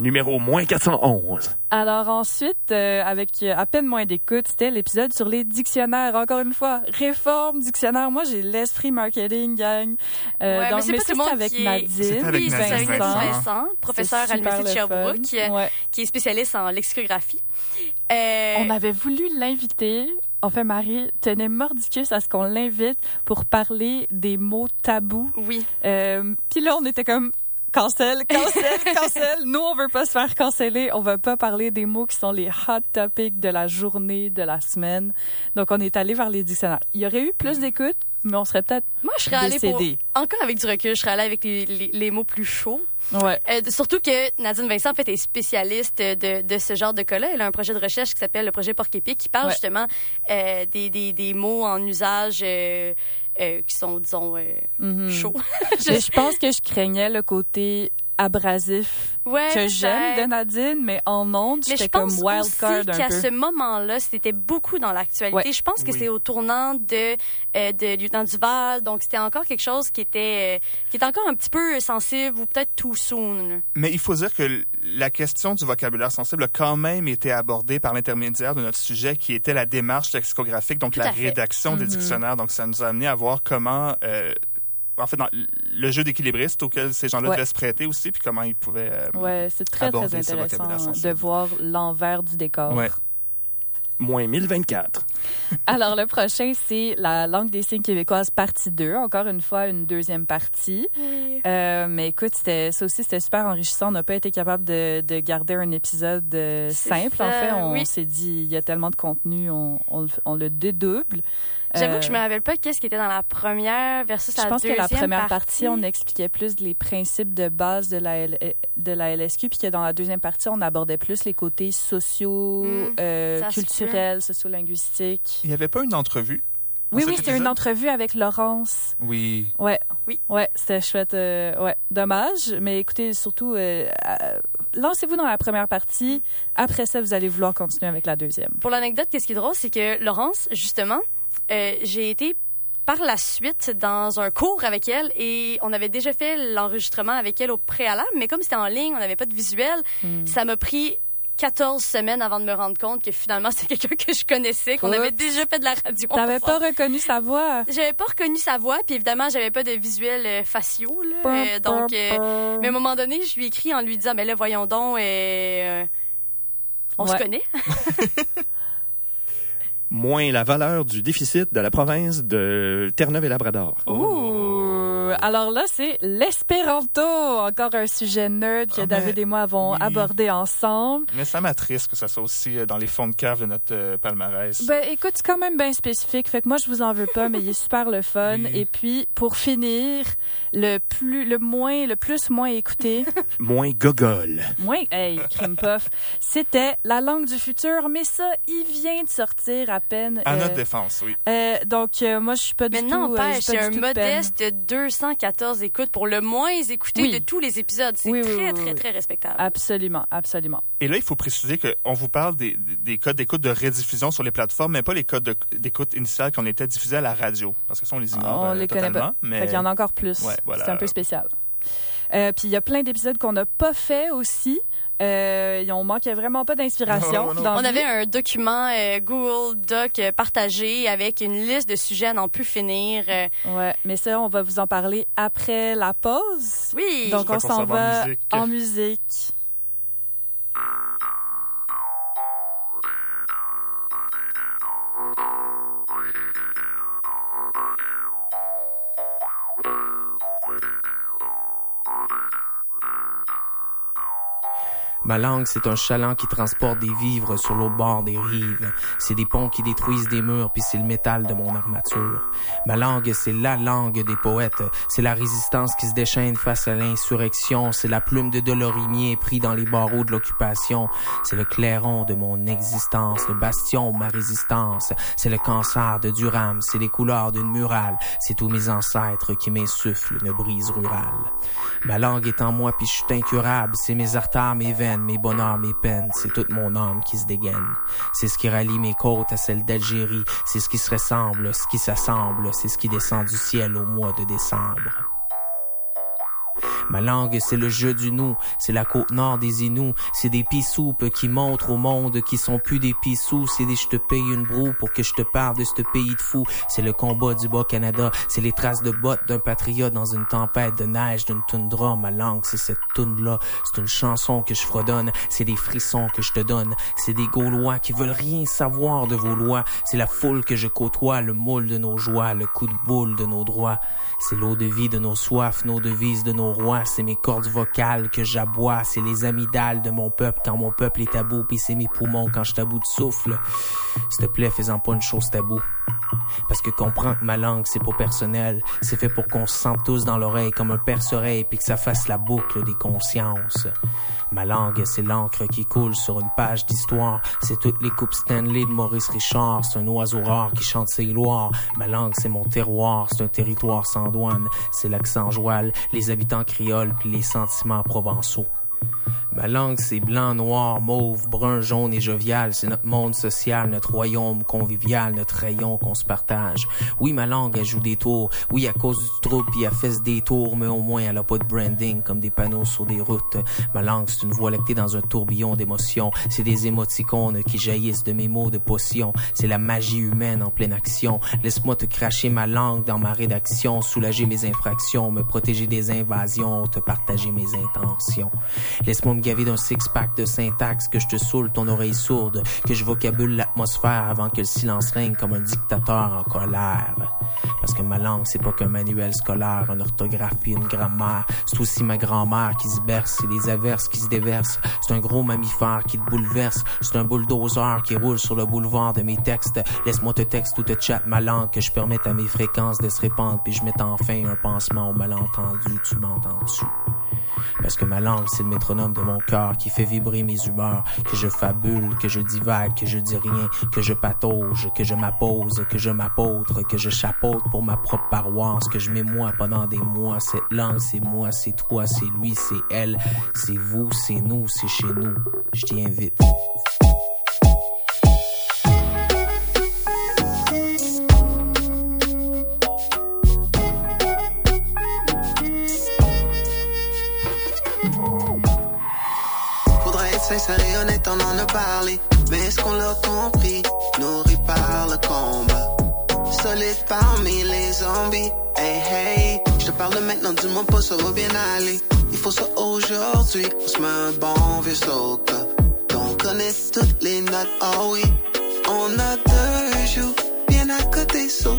Speaker 6: Numéro moins 411.
Speaker 4: Alors ensuite, euh, avec euh, à peine moins d'écoute, c'était l'épisode sur les dictionnaires. Encore une fois, réforme dictionnaire. Moi, j'ai l'esprit marketing, gang. Euh,
Speaker 3: Ouais, mais
Speaker 4: donc,
Speaker 3: c'est
Speaker 4: mais
Speaker 3: pas
Speaker 4: ça,
Speaker 3: tout le
Speaker 4: c'était
Speaker 3: monde
Speaker 4: avec
Speaker 3: qui est-
Speaker 4: Nadine.
Speaker 2: Avec
Speaker 3: oui, c'est
Speaker 2: Nadine
Speaker 3: avec Nadine
Speaker 2: Vincent.
Speaker 3: Vincent, professeur à l'Université de. Sherbrooke, euh,
Speaker 4: Ouais.
Speaker 3: qui est spécialiste en lexicographie. Euh,
Speaker 4: On avait voulu l'inviter. Enfin, Marie tenait mordicus à ce qu'on l'invite pour parler des mots tabous.
Speaker 3: Oui.
Speaker 4: Euh, Puis là, on était comme cancel, [LAUGHS] cancel, cancel. Nous, on veut pas se faire canceller. On veut pas parler des mots qui sont les hot topics de la journée, de la semaine. Donc, on est allé vers les dictionnaires. Il y aurait eu plus d'écoute, mais on serait peut-être
Speaker 3: Moi, je serais allée pour... Encore avec du recul, je serais allée avec les, les- les mots plus chauds.
Speaker 4: Ouais.
Speaker 3: Euh, surtout que Nadine Vincent, en fait, est spécialiste de, de ce genre de cas-là. Elle a un projet de recherche qui s'appelle le projet Porc-Épic, qui parle
Speaker 4: Ouais.
Speaker 3: justement euh, des, des, des mots en usage euh, euh, qui sont, disons, euh,
Speaker 4: Mhm.
Speaker 3: chauds. [LAUGHS]
Speaker 4: Mais je pense que je craignais le côté abrasif
Speaker 3: Ouais,
Speaker 4: que j'aime de. Nadine, mais en ondes,
Speaker 3: Mais je
Speaker 4: j'étais comme
Speaker 3: pense
Speaker 4: wild card un
Speaker 3: qu'à
Speaker 4: peu.
Speaker 3: ce moment-là, c'était beaucoup dans l'actualité.
Speaker 4: Ouais.
Speaker 3: Je pense que
Speaker 2: Oui.
Speaker 3: c'est au tournant de euh, de lieutenant Duval, donc c'était encore quelque chose qui était euh, qui était encore un petit peu sensible ou peut-être too soon. là.
Speaker 2: Mais il faut dire que la question du vocabulaire sensible a quand même été abordée par l'intermédiaire de notre sujet qui était la démarche lexicographique, donc
Speaker 3: Tout
Speaker 2: la rédaction des
Speaker 4: Mhm.
Speaker 2: dictionnaires. Donc ça nous a amené à voir comment, euh, en fait, dans le jeu d'équilibriste auquel ces gens-là
Speaker 4: Ouais.
Speaker 2: devaient se prêter aussi, puis comment ils pouvaient... euh,
Speaker 4: Ouais, c'est très, très
Speaker 2: aborder ce
Speaker 4: intéressant
Speaker 2: vocabulaire
Speaker 4: de voir l'envers du décor.
Speaker 2: Ouais.
Speaker 6: Moins 1024. [LAUGHS]
Speaker 4: Alors, le prochain, c'est la langue des signes québécoises, partie 2. Encore une fois, une deuxième partie. Euh, mais écoute, c'était, ça aussi, c'était super enrichissant. On n'a pas été capable de, de garder un épisode euh, simple. en fait, on
Speaker 3: oui.
Speaker 4: s'est dit, il y a tellement de contenu, on, on le dédouble.
Speaker 3: J'avoue
Speaker 4: Euh,
Speaker 3: que je me rappelle pas qu'est-ce qui était dans la première versus
Speaker 4: Je
Speaker 3: la
Speaker 4: pense que
Speaker 3: deuxième
Speaker 4: la première
Speaker 3: partie.
Speaker 4: partie, on expliquait plus les principes de base de la, L- de la LSQ, puis que dans la deuxième partie, on abordait plus les côtés sociaux,
Speaker 3: Mm,
Speaker 4: euh, culturels, sociolinguistiques.
Speaker 2: Il n'y avait pas une entrevue?
Speaker 4: Oui, oui, c'était une entrevue avec Laurence.
Speaker 2: Oui.
Speaker 4: Ouais.
Speaker 3: Oui.
Speaker 4: Ouais, c'était chouette. euh, ouais, dommage. Mais écoutez, surtout, euh, euh, lancez-vous dans la première partie. Après ça, vous allez vouloir continuer avec la deuxième.
Speaker 3: Pour l'anecdote, qu'est-ce qui est drôle, c'est que Laurence, justement, euh, j'ai été par la suite dans un cours avec elle et on avait déjà fait l'enregistrement avec elle au préalable, mais comme c'était en ligne, on n'avait pas de visuel,
Speaker 4: Hmm.
Speaker 3: ça m'a pris 14 semaines avant de me rendre compte que finalement [LAUGHS] c'était quelqu'un que je connaissais, qu'on avait déjà fait de la radio.
Speaker 4: T'avais pas reconnu sa voix?
Speaker 3: J'avais pas reconnu sa voix, puis évidemment, j'avais pas de visuel euh, faciaux, là. Euh, donc, euh, mais à un moment donné, je lui ai écrit en lui disant, mais là, voyons donc, on
Speaker 4: Ouais.
Speaker 3: se connaît. [LAUGHS]
Speaker 6: Moins la valeur du déficit de la province de Terre-Neuve et Labrador.
Speaker 4: Alors là, c'est l'espéranto. Encore un sujet nerd que
Speaker 2: Ah,
Speaker 4: David
Speaker 2: mais-
Speaker 4: et moi avons
Speaker 2: oui.
Speaker 4: abordé ensemble.
Speaker 2: Mais ça m'attriste que ça soit aussi euh, dans les fonds de cave de notre euh, palmarès.
Speaker 4: Ben, écoute, c'est quand même bien spécifique. Fait que moi, je vous en veux pas, mais il est super le fun.
Speaker 2: Oui.
Speaker 4: Et puis, pour finir, le plus, le moins, le plus moins écouté, [LAUGHS]
Speaker 6: Moins gogol.
Speaker 4: moins, hey, crime puff, c'était la langue du futur. Mais ça, il vient de sortir à peine.
Speaker 2: à
Speaker 4: euh,
Speaker 2: notre défense, oui.
Speaker 4: euh, donc, euh, moi, je suis pas du
Speaker 3: Mais
Speaker 4: tout.
Speaker 3: non,
Speaker 4: euh,
Speaker 3: pas, c'est
Speaker 4: pas
Speaker 3: un
Speaker 4: du tout de peine.
Speaker 3: modeste 214 écoutes pour le moins écouté
Speaker 4: Oui.
Speaker 3: de tous les épisodes. C'est
Speaker 4: Oui,
Speaker 3: très,
Speaker 4: oui,
Speaker 3: très, très respectable.
Speaker 4: Absolument, absolument.
Speaker 2: Et là, il faut préciser qu'on vous parle des, des codes d'écoute de rediffusion sur les plateformes, mais pas les codes de- d'écoute initiales qu'on était diffusés à la radio. Parce que ça, on les ignore
Speaker 4: On
Speaker 2: euh,
Speaker 4: les connaît pas.
Speaker 2: Mais
Speaker 4: Fait qu'il y en a encore plus.
Speaker 2: Ouais, voilà.
Speaker 4: C'est un peu spécial. Euh, puis il y a plein d'épisodes qu'on n'a pas fait aussi. Euh, on manquait vraiment pas d'inspiration. [LAUGHS]
Speaker 3: On avait un document euh, Google Doc euh, partagé avec une liste de sujets à n'en plus finir. euh.
Speaker 4: Ouais, mais ça, on va vous en parler après la pause.
Speaker 3: oui.
Speaker 4: Donc on s'en
Speaker 2: va en
Speaker 4: va
Speaker 2: musique.
Speaker 4: en musique.
Speaker 7: Ma langue, c'est un chaland qui transporte des vivres sur le bord des rives. C'est des ponts qui détruisent des murs, puis c'est le métal de mon armature. Ma langue, c'est la langue des poètes. C'est la résistance qui se déchaîne face à l'insurrection. C'est la plume de Delorimier pris dans les barreaux de l'occupation. C'est le clairon de mon existence, le bastion de ma résistance. C'est le cancer de Durham, c'est les couleurs d'une murale. C'est tous mes ancêtres qui m'insufflent une brise rurale. Ma langue est en moi, puis je suis incurable. C'est mes artères, mes veines, mes bonheurs, mes peines. C'est toute mon âme qui se dégaine. C'est ce qui rallie mes côtes à celles d'Algérie. C'est ce qui se ressemble, ce qui s'assemble. C'est ce qui descend du ciel au mois de décembre. Ma langue, c'est le jeu du nous, c'est la côte nord des Inuits, c'est des pissoupes qui montrent au monde qui sont plus des pissous, c'est des je te paye une broue pour que je te parle de ce pays de fou, c'est le combat du Bas-Canada, c'est les traces de bottes d'un patriote dans une tempête de neige d'une toundra, ma langue, c'est cette toune-là, c'est une chanson que je fredonne, c'est des frissons que je te donne, c'est des Gaulois qui veulent rien savoir de vos lois, c'est la foule que je côtoie, le moule de nos joies, le coup de boule de nos droits, c'est l'eau de vie de nos soifs, nos devises de nos c'est mes cordes vocales que j'aboie, c'est les amygdales de mon peuple quand mon peuple est tabou, puis c'est mes poumons quand je t'about de souffle. S'il te plaît, fais-en pas une chose tabou. Parce que comprends que ma langue, c'est pas personnel. C'est fait pour qu'on se sente tous dans l'oreille comme un perce-oreille puis que ça fasse la boucle des consciences. Ma langue, c'est l'encre qui coule sur une page d'histoire. C'est toutes les coupes Stanley de Maurice Richard. C'est un oiseau rare qui chante ses gloires. Ma langue, c'est mon terroir. C'est un territoire sans douane. C'est l'accent joual, les habitants crioles puis les sentiments provençaux. Ma langue, c'est blanc, noir, mauve, brun, jaune et jovial. C'est notre monde social, notre royaume convivial, notre rayon qu'on se partage. Oui, ma langue, elle joue des tours. Oui, à cause du trouble, puis elle fait des tours, mais au moins, elle a pas de branding comme des panneaux sur des routes. Ma langue, c'est une voix lactée dans un tourbillon d'émotions. C'est des émoticônes qui jaillissent de mes mots de potion. C'est la magie humaine en pleine action. Laisse-moi te cracher ma langue dans ma rédaction, soulager mes infractions, me protéger des invasions, te partager mes intentions. Laisse-moi me gaver d'un six-pack de syntaxe, que je te saoule ton oreille sourde, que je vocabule l'atmosphère avant que le silence règne comme un dictateur en colère. Parce que ma langue, c'est pas qu'un manuel scolaire, un orthographe puis une grammaire. C'est aussi ma grand-mère qui se berce, c'est les averses qui se déversent. C'est un gros mammifère qui te bouleverse. C'est un bulldozer qui roule sur le boulevard de mes textes. Laisse-moi te texte ou te chat ma langue, que je permette à mes fréquences de se répandre, puis je mette enfin un pansement au malentendu. Tu m'entends-tu? Parce que ma langue, c'est le métronome de mon cœur qui fait vibrer mes humeurs, que je fabule, que je divague, que je dis rien, que je patauge, que je m'appose, que je m'apôtre, que je chapeaute pour ma propre paroisse, que je m'émoie pendant des mois. Cette langue, c'est moi, c'est toi, c'est lui, c'est elle, c'est vous, c'est nous, c'est chez nous. Je t'y invite.
Speaker 5: Sincère et honnête, on en a parlé. Mais est-ce qu'on l'a compris? Nourri par le combat. Solide parmi les zombies. Hey, hey. Je te parle maintenant, dis-moi pas, ça va bien aller. Il faut ça aujourd'hui. On se met un bon vieux soca. On connaît toutes les notes, oh oui. On a deux joues bien à côté sur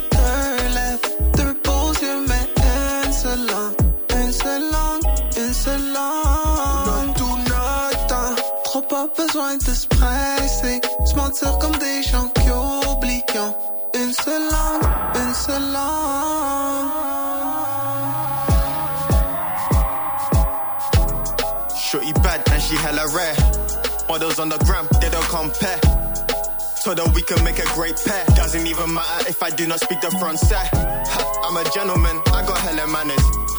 Speaker 5: besoin de se presser. Se mentir comme des gens qui oublient ont une seule langue, une seule langue.
Speaker 8: Shorty bad and she hella rare. Models on the gram, they don't compare. So that we can make a great pair. Doesn't even matter if I do not speak the front side. I'm a gentleman, I got hella manners.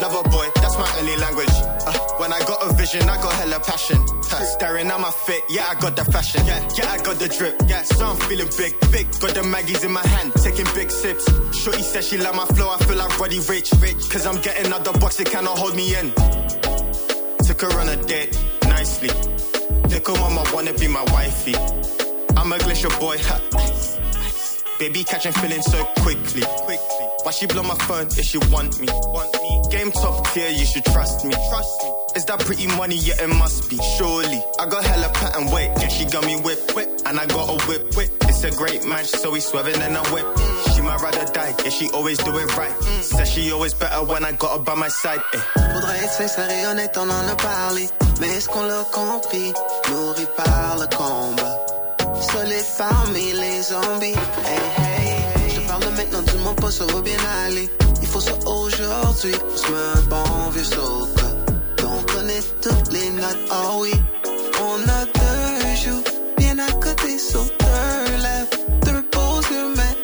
Speaker 8: Lover boy, that's my early language. Uh, when I got a vision, I got hella passion. Uh, staring at my fit, yeah, I got the fashion. Yeah, yeah, I got the drip. Yeah, so I'm feeling big, big. Got the Maggies in my hand, taking big sips. Shorty says she like my flow, I feel like Roddy Rich, rich. Cause I'm getting out the box, it cannot hold me in. Took her on a date, nicely. Little mama wanna be my wifey. I'm a glacier boy, ha. Baby catching feelings so quickly, quickly. Why she blow my phone if she want me? Want me? Game top tier, you should trust me. Trust me. Is that pretty money? Yeah, it must be. Surely. I got hella pattern weight. Yeah, she got me whip, whip. And I got a whip, whip. It's a great match, so we swerving and I whip. She might rather die. Yeah, she always do it right. Says she always better when I got her by my side. Eh.
Speaker 5: Faudrait être sincère et honnête, on en a parlé. Mais est-ce qu'on l'a compris? Nourri par le combat. Solide parmi les zombies. Hey, Maintenant, dis-moi pas ça va bien aller. Il faut ça aujourd'hui. On se met un bon vieux soca. On connaît toutes les notes, oh oui. On a deux joues bien à côté sur deux lèvres. Deux pauses, mais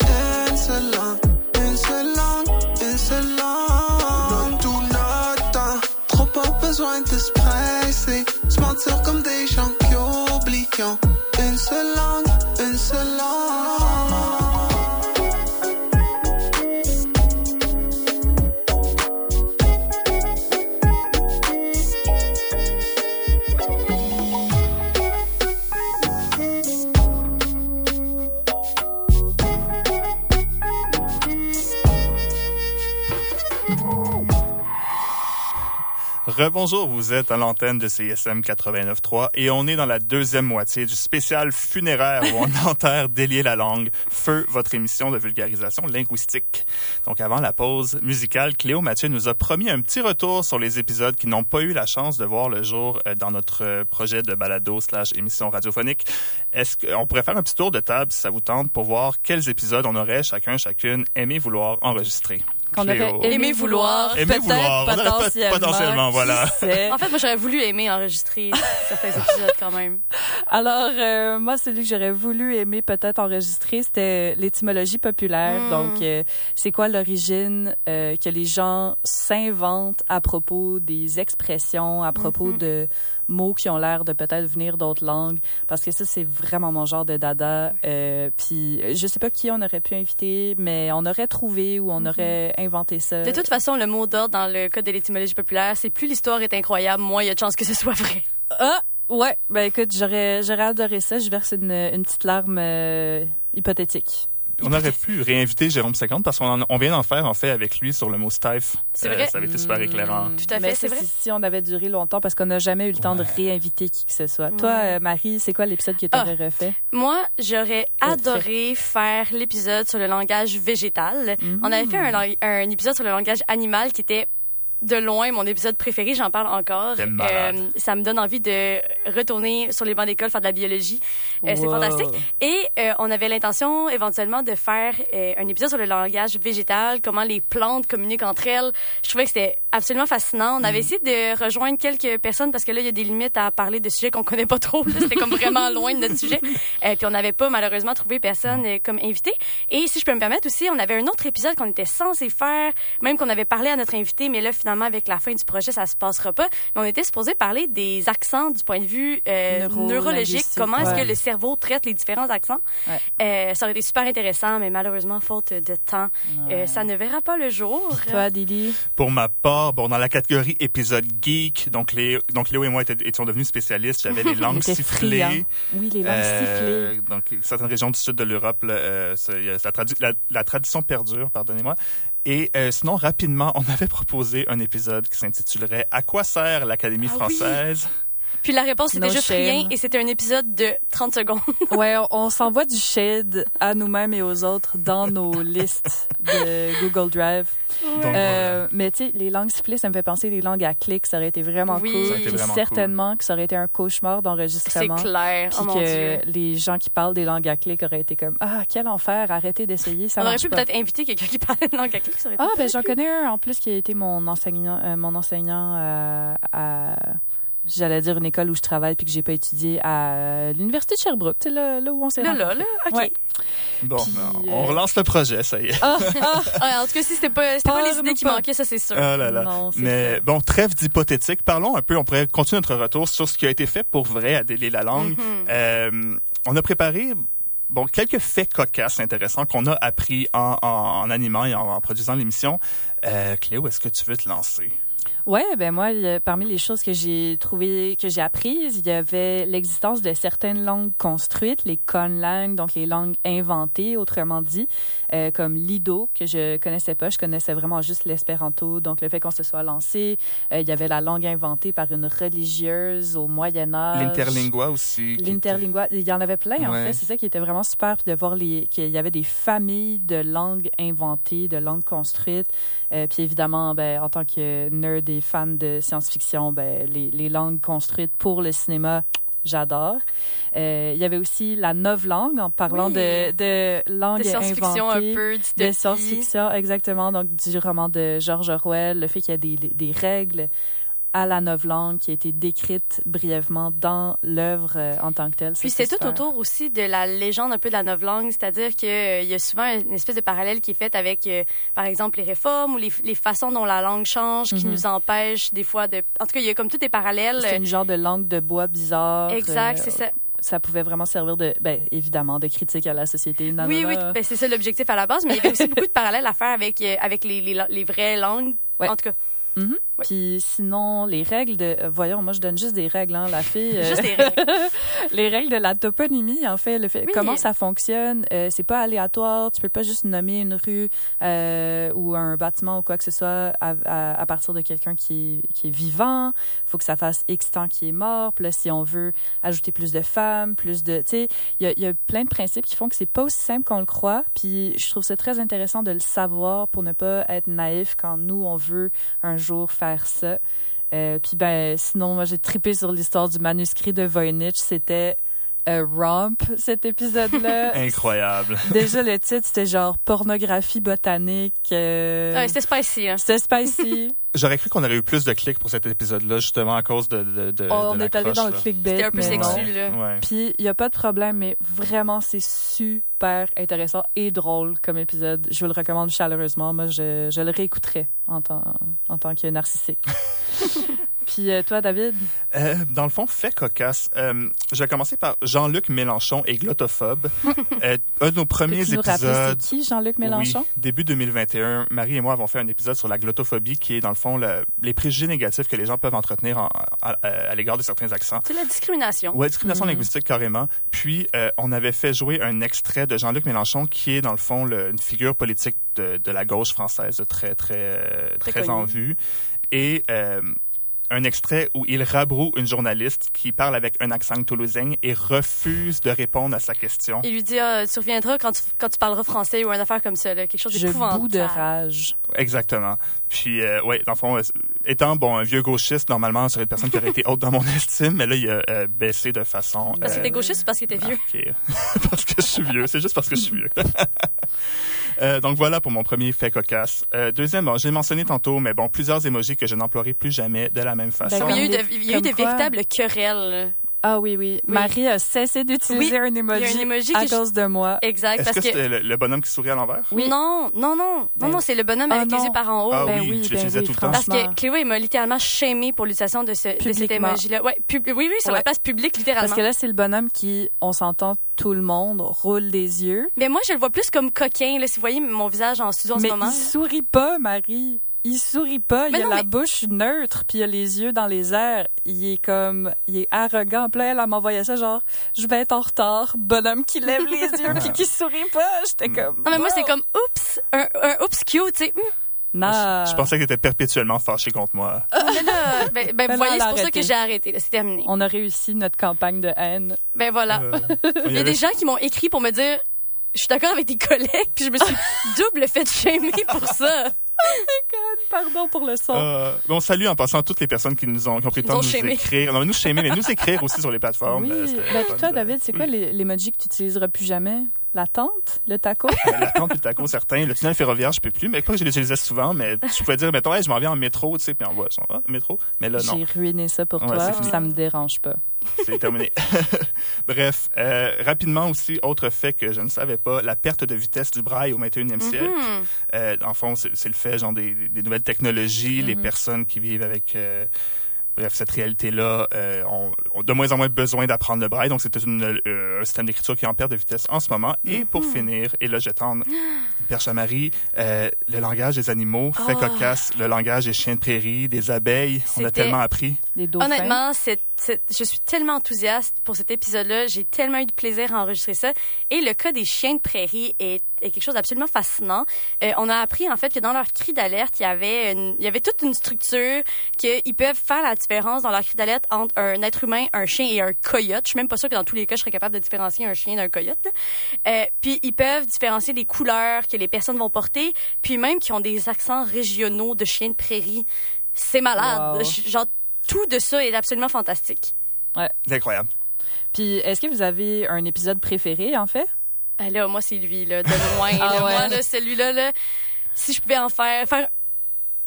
Speaker 5: une seule langue. Une seule langue, une seule langue. Tout notre temps, trop pas besoin de se presser. Se mentir comme des gens qui oublient une seule langue, une seule langue.
Speaker 2: Rebonjour, vous êtes à l'antenne de CSM 89.3 et on est dans la deuxième moitié du spécial funéraire où on [LAUGHS] enterre délier la langue, feu votre émission de vulgarisation linguistique. Donc avant la pause musicale, Cléo Mathieu nous a promis un petit retour sur les épisodes qui n'ont pas eu la chance de voir le jour euh, dans notre euh, projet de balado slash émission radiophonique. Est-ce qu'on pourrait faire un petit tour de table si ça vous tente pour voir quels épisodes on aurait chacun, chacune aimé vouloir enregistrer?
Speaker 4: Qu'on aurait aimé
Speaker 3: vouloir.
Speaker 2: Aimé
Speaker 4: peut-être
Speaker 2: vouloir. [LAUGHS]
Speaker 4: Potentiellement.
Speaker 2: potentiellement, voilà.
Speaker 3: En fait, moi, j'aurais voulu aimer enregistrer [LAUGHS] certains épisodes quand même.
Speaker 4: Alors, euh, moi, celui que j'aurais voulu aimer peut-être enregistrer, c'était l'étymologie populaire.
Speaker 3: Mm.
Speaker 4: Donc, euh, c'est quoi l'origine euh, que les gens s'inventent à propos des expressions, à propos
Speaker 3: Mhm.
Speaker 4: de mots qui ont l'air de peut-être venir d'autres langues. Parce que ça, c'est vraiment mon genre de dada. Euh, puis, je sais pas qui on aurait pu inviter, mais on aurait trouvé ou on
Speaker 3: Mhm.
Speaker 4: aurait inventé ça.
Speaker 3: De toute façon, le mot d'ordre dans le code de l'étymologie populaire, c'est plus l'histoire est incroyable, moins il y a de chances que ce soit vrai.
Speaker 4: Ah, ouais. Ben écoute, j'aurais, j'aurais adoré ça. Je verse une, une petite larme euh, hypothétique.
Speaker 2: On aurait pu réinviter Jérôme 50 parce qu'on en- on vient d'en faire en fait avec lui sur le mot stife.
Speaker 3: C'est vrai.
Speaker 2: ça avait été super éclairant.
Speaker 4: Mm,
Speaker 3: Tout à fait,
Speaker 4: mais
Speaker 3: c'est vrai.
Speaker 4: Si on avait duré longtemps parce qu'on n'a jamais eu le temps de réinviter qui que ce soit. Toi, euh, Marie, c'est quoi l'épisode que tu
Speaker 3: Ah.
Speaker 4: aurais refait?
Speaker 3: Moi, j'aurais adoré faire l'épisode sur le langage végétal.
Speaker 4: Mhm.
Speaker 3: On avait fait un épisode sur le langage animal qui était de loin mon épisode préféré, j'en parle encore. Euh, ça me donne envie de retourner sur les bancs d'école faire de la biologie. Euh, c'est fantastique. Et euh, on avait l'intention éventuellement de faire un épisode sur le langage végétal, comment les plantes communiquent entre elles. Je trouvais que c'était absolument fascinant. On avait
Speaker 4: Mm.
Speaker 3: essayé de rejoindre quelques personnes parce que là, il y a des limites à parler de sujets qu'on connaît pas trop. C'était comme vraiment [LAUGHS] loin de notre sujet. Euh, puis on n'avait pas malheureusement trouvé personne comme invité. Et si je peux me permettre aussi, on avait un autre épisode qu'on était censé faire, même qu'on avait parlé à notre invité, mais là finalement avec la fin du projet, ça se passera pas. Mais on était supposé parler des accents du point de vue euh,
Speaker 4: Neuro-
Speaker 3: neurologique. Comment est-ce
Speaker 4: ouais.
Speaker 3: que le cerveau traite les différents accents?
Speaker 4: Ouais.
Speaker 3: Euh, Ça aurait été super intéressant, mais malheureusement faute de temps, euh, ça ne verra pas le jour.
Speaker 4: Toi, Didi?
Speaker 2: Pour ma part, bon, dans la catégorie épisode geek, donc, les, donc Léo et moi étions devenus spécialistes. J'avais les [LAUGHS] langues sifflées.
Speaker 4: Oui, les langues
Speaker 2: Euh,
Speaker 4: sifflées.
Speaker 2: donc, certaines régions du sud de l'Europe, euh, la, la- la tradition perdure, pardonnez-moi. Et euh, sinon, rapidement, on avait proposé un épisode qui s'intitulerait À quoi sert l'Académie
Speaker 3: Ah oui. Puis la réponse c'était
Speaker 4: No
Speaker 3: juste
Speaker 4: shame.
Speaker 3: rien et c'était un épisode de 30 secondes. [LAUGHS]
Speaker 4: Ouais, on, on s'envoie du shade à nous-mêmes et aux autres dans nos [LAUGHS] listes de Google Drive.
Speaker 2: Donc,
Speaker 4: Euh, mais tu sais, les langues sifflées, ça me fait penser les langues à clics. Ça aurait été vraiment
Speaker 3: Oui.
Speaker 4: cool.
Speaker 3: Ça aurait
Speaker 2: été
Speaker 4: Puis
Speaker 2: vraiment
Speaker 4: certainement que ça aurait été un cauchemar
Speaker 3: C'est
Speaker 4: d'enregistrement.
Speaker 3: clair.
Speaker 4: Puis
Speaker 3: Oh mon
Speaker 4: que
Speaker 3: dieu.
Speaker 4: les gens qui parlent des langues à clics auraient été comme Ah, quel enfer, arrêtez d'essayer, ça
Speaker 3: On aurait pu peut-être inviter quelqu'un qui parlait de langue à clic. ça aurait été
Speaker 4: Ah, ben j'en connais un en plus qui a été mon enseignant, euh, mon enseignant à, à j'allais dire une école où je travaille puis que j'ai pas étudié à l'université de Sherbrooke, tu sais là, là où on s'est
Speaker 3: Là, là, là, OK.
Speaker 4: Ouais.
Speaker 2: Bon,
Speaker 4: Puis,
Speaker 2: ben, on
Speaker 4: euh,
Speaker 2: relance le projet, ça y est.
Speaker 4: Ah, ah, [LAUGHS]
Speaker 3: Ah, en tout cas, si c'était pas, c'était pas les idées qui
Speaker 4: pas.
Speaker 3: manquaient, ça, c'est sûr.
Speaker 2: Ah là là.
Speaker 4: Non,
Speaker 2: Mais
Speaker 4: ça.
Speaker 2: bon, trêve d'hypothétique. Parlons un peu, on pourrait continuer notre retour sur ce qui a été fait pour vrai à délier la langue.
Speaker 3: Mhm.
Speaker 2: Euh, on a préparé bon quelques faits cocasses intéressants qu'on a appris en, en, en animant et en, en produisant l'émission. Euh, Cléo, est-ce que tu veux te lancer?
Speaker 4: Ouais, ben moi, parmi les choses que j'ai trouvées, que j'ai apprises, il y avait l'existence de certaines langues construites, les conlangues, donc les langues inventées, autrement dit, euh, comme l'ido que je connaissais pas, je connaissais vraiment juste l'espéranto, donc le fait qu'on se soit lancé, euh, il y avait la langue inventée par une religieuse au Moyen Âge.
Speaker 2: L'interlingua aussi.
Speaker 4: L'interlingua, il y en avait plein en fait. C'est ça qui était vraiment super, puis de voir les qu'il y avait des familles de langues inventées, de langues construites. Euh, puis évidemment, ben, en tant que nerd et fan de science-fiction, ben, les, les langues construites pour le cinéma, j'adore. Euh, il y avait aussi la novlangue en parlant
Speaker 3: Oui.
Speaker 4: de, de langues
Speaker 3: De science-fiction un peu,
Speaker 4: De science-fiction, exactement. Donc, du roman de George Orwell, le fait qu'il y a des, des règles à la novlangue qui a été décrite brièvement dans l'œuvre euh, en tant que telle.
Speaker 3: Puis c'est tout autour aussi de la légende un peu de la novlangue, c'est-à-dire qu'il y a souvent une espèce de parallèle qui est fait avec, euh, par exemple, les réformes ou les, les façons dont la langue change qui
Speaker 4: Mhm.
Speaker 3: nous empêchent des fois de... En tout cas, il y a comme tous des parallèles.
Speaker 4: C'est une genre de langue de bois bizarre.
Speaker 3: Exact,
Speaker 4: euh,
Speaker 3: c'est ça.
Speaker 4: Ça pouvait vraiment servir de, ben, évidemment, de critique à la société. Non,
Speaker 3: oui,
Speaker 4: non,
Speaker 3: oui, ben, c'est ça l'objectif à la base, mais il y avait aussi beaucoup de parallèles à faire avec, euh, avec les, les, les vraies langues.
Speaker 4: Ouais.
Speaker 3: En tout cas,
Speaker 4: Mhm.
Speaker 3: Ouais.
Speaker 4: Puis sinon, les règles de... euh, voyons, moi, je donne juste des règles, hein, la fille. euh,
Speaker 3: juste des [LAUGHS] règles.
Speaker 4: les règles de la toponymie, en fait, le fait
Speaker 3: Oui.
Speaker 4: comment ça fonctionne, euh, c'est pas aléatoire. Tu peux pas juste nommer une rue euh, ou un bâtiment ou quoi que ce soit à, à- à partir de quelqu'un qui qui est vivant. faut que ça fasse X temps qui est mort. Puis là, si on veut ajouter plus de femmes, plus de... Tu sais, il y a, il y a plein de principes qui font que c'est pas aussi simple qu'on le croit. Puis je trouve ça très intéressant de le savoir pour ne pas être naïf quand nous, on veut un faire ça. Euh, puis ben sinon moi j'ai trippé sur l'histoire du manuscrit de Voynich, c'était euh, romp cet épisode-là. [LAUGHS]
Speaker 2: Incroyable.
Speaker 4: Déjà le titre c'était genre pornographie botanique. euh,
Speaker 3: Ouais, C'était spicy. Hein.
Speaker 4: c'était spicy. [LAUGHS]
Speaker 2: J'aurais cru qu'on aurait eu plus de clics pour cet épisode-là, justement à cause de, de, de,
Speaker 4: on
Speaker 2: de
Speaker 4: est allé dans le
Speaker 2: là.
Speaker 4: clickbait.
Speaker 3: C'était un peu
Speaker 4: mais
Speaker 3: sexu, là.
Speaker 2: Ouais.
Speaker 4: Puis il y a pas de problème, mais vraiment c'est super intéressant et drôle comme épisode. Je vous le recommande chaleureusement. Moi je, je le réécouterai en tant en tant que narcissique. [LAUGHS] Puis euh, toi David,
Speaker 2: Euh, dans le fond, fait cocasse. Euh, je vais commencer par Jean-Luc Mélenchon et glottophobe. [LAUGHS] euh, un de nos premiers
Speaker 4: nous rappeler
Speaker 2: épisodes.
Speaker 4: c'est qui Jean-Luc Mélenchon?
Speaker 2: Oui, début 2021, Marie et moi avons fait un épisode sur la glottophobie, qui est dans le fond le- les préjugés négatifs que les gens peuvent entretenir en- à, à l'égard de certains accents.
Speaker 3: C'est la discrimination.
Speaker 2: Ouais, discrimination
Speaker 4: Mhm.
Speaker 2: linguistique carrément. Puis euh, on avait fait jouer un extrait de Jean-Luc Mélenchon, qui est dans le fond le- une figure politique de, de la gauche française très très
Speaker 3: Très
Speaker 2: très, en vue, et euh, un extrait où il rabroue une journaliste qui parle avec un accent toulousain et refuse de répondre à sa question.
Speaker 3: Il lui dit, ah, tu reviendras quand tu, quand tu parleras français ou une affaire comme ça, là, quelque chose
Speaker 4: Je
Speaker 3: d'épouvantable.
Speaker 4: boue de rage.
Speaker 2: Exactement. Puis, euh, ouais, dans le fond, euh, étant bon un vieux gauchiste, normalement, ce serait une personne qui aurait été haute dans mon [LAUGHS] estime, mais là, il a euh, baissé de façon.
Speaker 3: Parce
Speaker 2: euh,
Speaker 3: qu'il était gauchiste ou parce qu'il était vieux? [LAUGHS]
Speaker 2: Ah, [LAUGHS] parce que je suis vieux. C'est juste parce que je suis vieux. Euh, donc voilà pour mon premier fait cocasse. Euh, deuxième, bon, j'ai mentionné tantôt, mais bon, plusieurs émojis que je n'emploierai plus jamais de la même façon.
Speaker 4: Ben,
Speaker 3: Oui, il y a eu de,
Speaker 4: des-
Speaker 3: il y a eu de véritables querelles.
Speaker 4: Ah oui, oui.
Speaker 3: Oui.
Speaker 4: Marie a cessé d'utiliser un emoji,
Speaker 3: Il y a un emoji
Speaker 4: à
Speaker 3: je-
Speaker 4: cause de moi.
Speaker 3: Exact.
Speaker 2: Est-ce
Speaker 3: Parce
Speaker 2: que
Speaker 3: que,
Speaker 2: c'était le, le bonhomme qui sourit à l'envers?
Speaker 4: Oui.
Speaker 3: non, non, non,
Speaker 4: Ben
Speaker 3: non, non, c'est le bonhomme
Speaker 4: Ah,
Speaker 3: avec les
Speaker 4: non.
Speaker 3: yeux par en haut.
Speaker 2: Ah
Speaker 4: ben
Speaker 2: oui,
Speaker 4: oui,
Speaker 2: tu
Speaker 4: ben
Speaker 2: l'utilisais
Speaker 4: oui,
Speaker 2: tout le temps.
Speaker 3: Parce que Chloé m'a littéralement shamé pour l'utilisation de, ce, de cet emoji-là. Ouais, pub- oui, oui, sur
Speaker 4: Ouais.
Speaker 3: la place publique, littéralement.
Speaker 4: Parce que là, c'est le bonhomme qui, on s'entend, tout le monde roule des yeux.
Speaker 3: Mais moi, je le vois plus comme coquin. Là, si vous voyez mon visage en studio en
Speaker 4: mais
Speaker 3: ce moment.
Speaker 4: il sourit pas, Marie. Il sourit pas.
Speaker 3: Mais
Speaker 4: il a
Speaker 3: non,
Speaker 4: la
Speaker 3: mais-
Speaker 4: bouche neutre, puis il a les yeux dans les airs. Il est comme, il est arrogant. Puis là, elle elle m'envoyait ça genre, je vais être en retard. Bonhomme qui lève les [LAUGHS] yeux puis qui sourit pas. J'étais comme.
Speaker 3: Non, mais moi, c'est comme oups, un, un oups cute, tu sais. Hum,
Speaker 4: Non.
Speaker 2: Je pensais que tu étais perpétuellement fâché contre moi. [LAUGHS]
Speaker 3: mais là, ben, ben,
Speaker 4: Ben
Speaker 3: vous voyez,
Speaker 4: a
Speaker 3: c'est pour ça que j'ai arrêté. C'est terminé.
Speaker 4: On a réussi notre campagne de haine.
Speaker 3: Ben voilà.
Speaker 2: Euh, [LAUGHS]
Speaker 3: Il y a des gens qui m'ont écrit pour me dire je suis d'accord avec tes collègues, puis je me suis double fait shamer pour ça. [LAUGHS]
Speaker 4: Pardon pour le son.
Speaker 2: Euh, bon, salut en passant à toutes les personnes qui nous ont, qui ont pris le temps de nous
Speaker 3: shamé.
Speaker 2: écrire. Non, mais nous shamer, mais nous [LAUGHS] écrire aussi sur les plateformes.
Speaker 4: oui.
Speaker 2: Euh,
Speaker 4: Ben, toi, David, c'est quoi les- l'emoji que tu utiliseras plus jamais? L'attente, le taco?
Speaker 2: Euh, L'attente puis le taco, certain. Le tunnel ferroviaire, je peux plus. Mais pas que je l'utilisais souvent, mais je pouvais dire, mettons, hey, je m'en viens en métro, tu sais, puis on va, ah, métro. Mais là, non.
Speaker 4: J'ai ruiné ça pour
Speaker 2: Ouais,
Speaker 4: toi, ça me dérange pas.
Speaker 2: C'est terminé. [LAUGHS] Bref, euh, rapidement aussi, autre fait que je ne savais pas, la perte de vitesse du braille au 21e siècle.
Speaker 3: Mhm.
Speaker 2: Euh, en fond, c'est le fait, genre, des, des nouvelles technologies, les
Speaker 4: Mhm.
Speaker 2: personnes qui vivent avec... Bref, cette réalité-là, euh, ont, ont de moins en moins besoin d'apprendre le braille. Donc, c'est euh, un système d'écriture qui est en perte de vitesse en ce moment. Et pour finir, et là, je tente, [GASPS] Perche à Marie, euh, le langage des animaux, fait
Speaker 3: Ah.
Speaker 2: cocasse, le langage des chiens de prairie, des abeilles. On a tellement appris.
Speaker 3: Honnêtement, je suis tellement enthousiaste pour cet épisode-là. J'ai tellement eu de plaisir à enregistrer ça. Et le cas des chiens de prairie est, est quelque chose d'absolument fascinant. Euh, on a appris en fait que dans leur cri d'alerte, il y avait une, il y avait toute une structure qu'ils peuvent faire la différence dans leur cri d'alerte entre un être humain, un chien et un coyote. Je suis même pas sûre que dans tous les cas, je serais capable de différencier un chien d'un coyote. Euh, puis ils peuvent différencier des couleurs que les personnes vont porter, puis même qui ont des accents régionaux de chiens de prairie. C'est malade.
Speaker 4: Wow.
Speaker 3: Genre tout de ça est absolument fantastique.
Speaker 2: C'est incroyable.
Speaker 4: Puis, est-ce que vous avez un épisode préféré, en fait?
Speaker 3: Ben là, moi, c'est lui, là, de loin. [LAUGHS]
Speaker 4: Ah
Speaker 3: là.
Speaker 4: ouais?
Speaker 3: Moi, là, celui-là, là, si je pouvais en faire, faire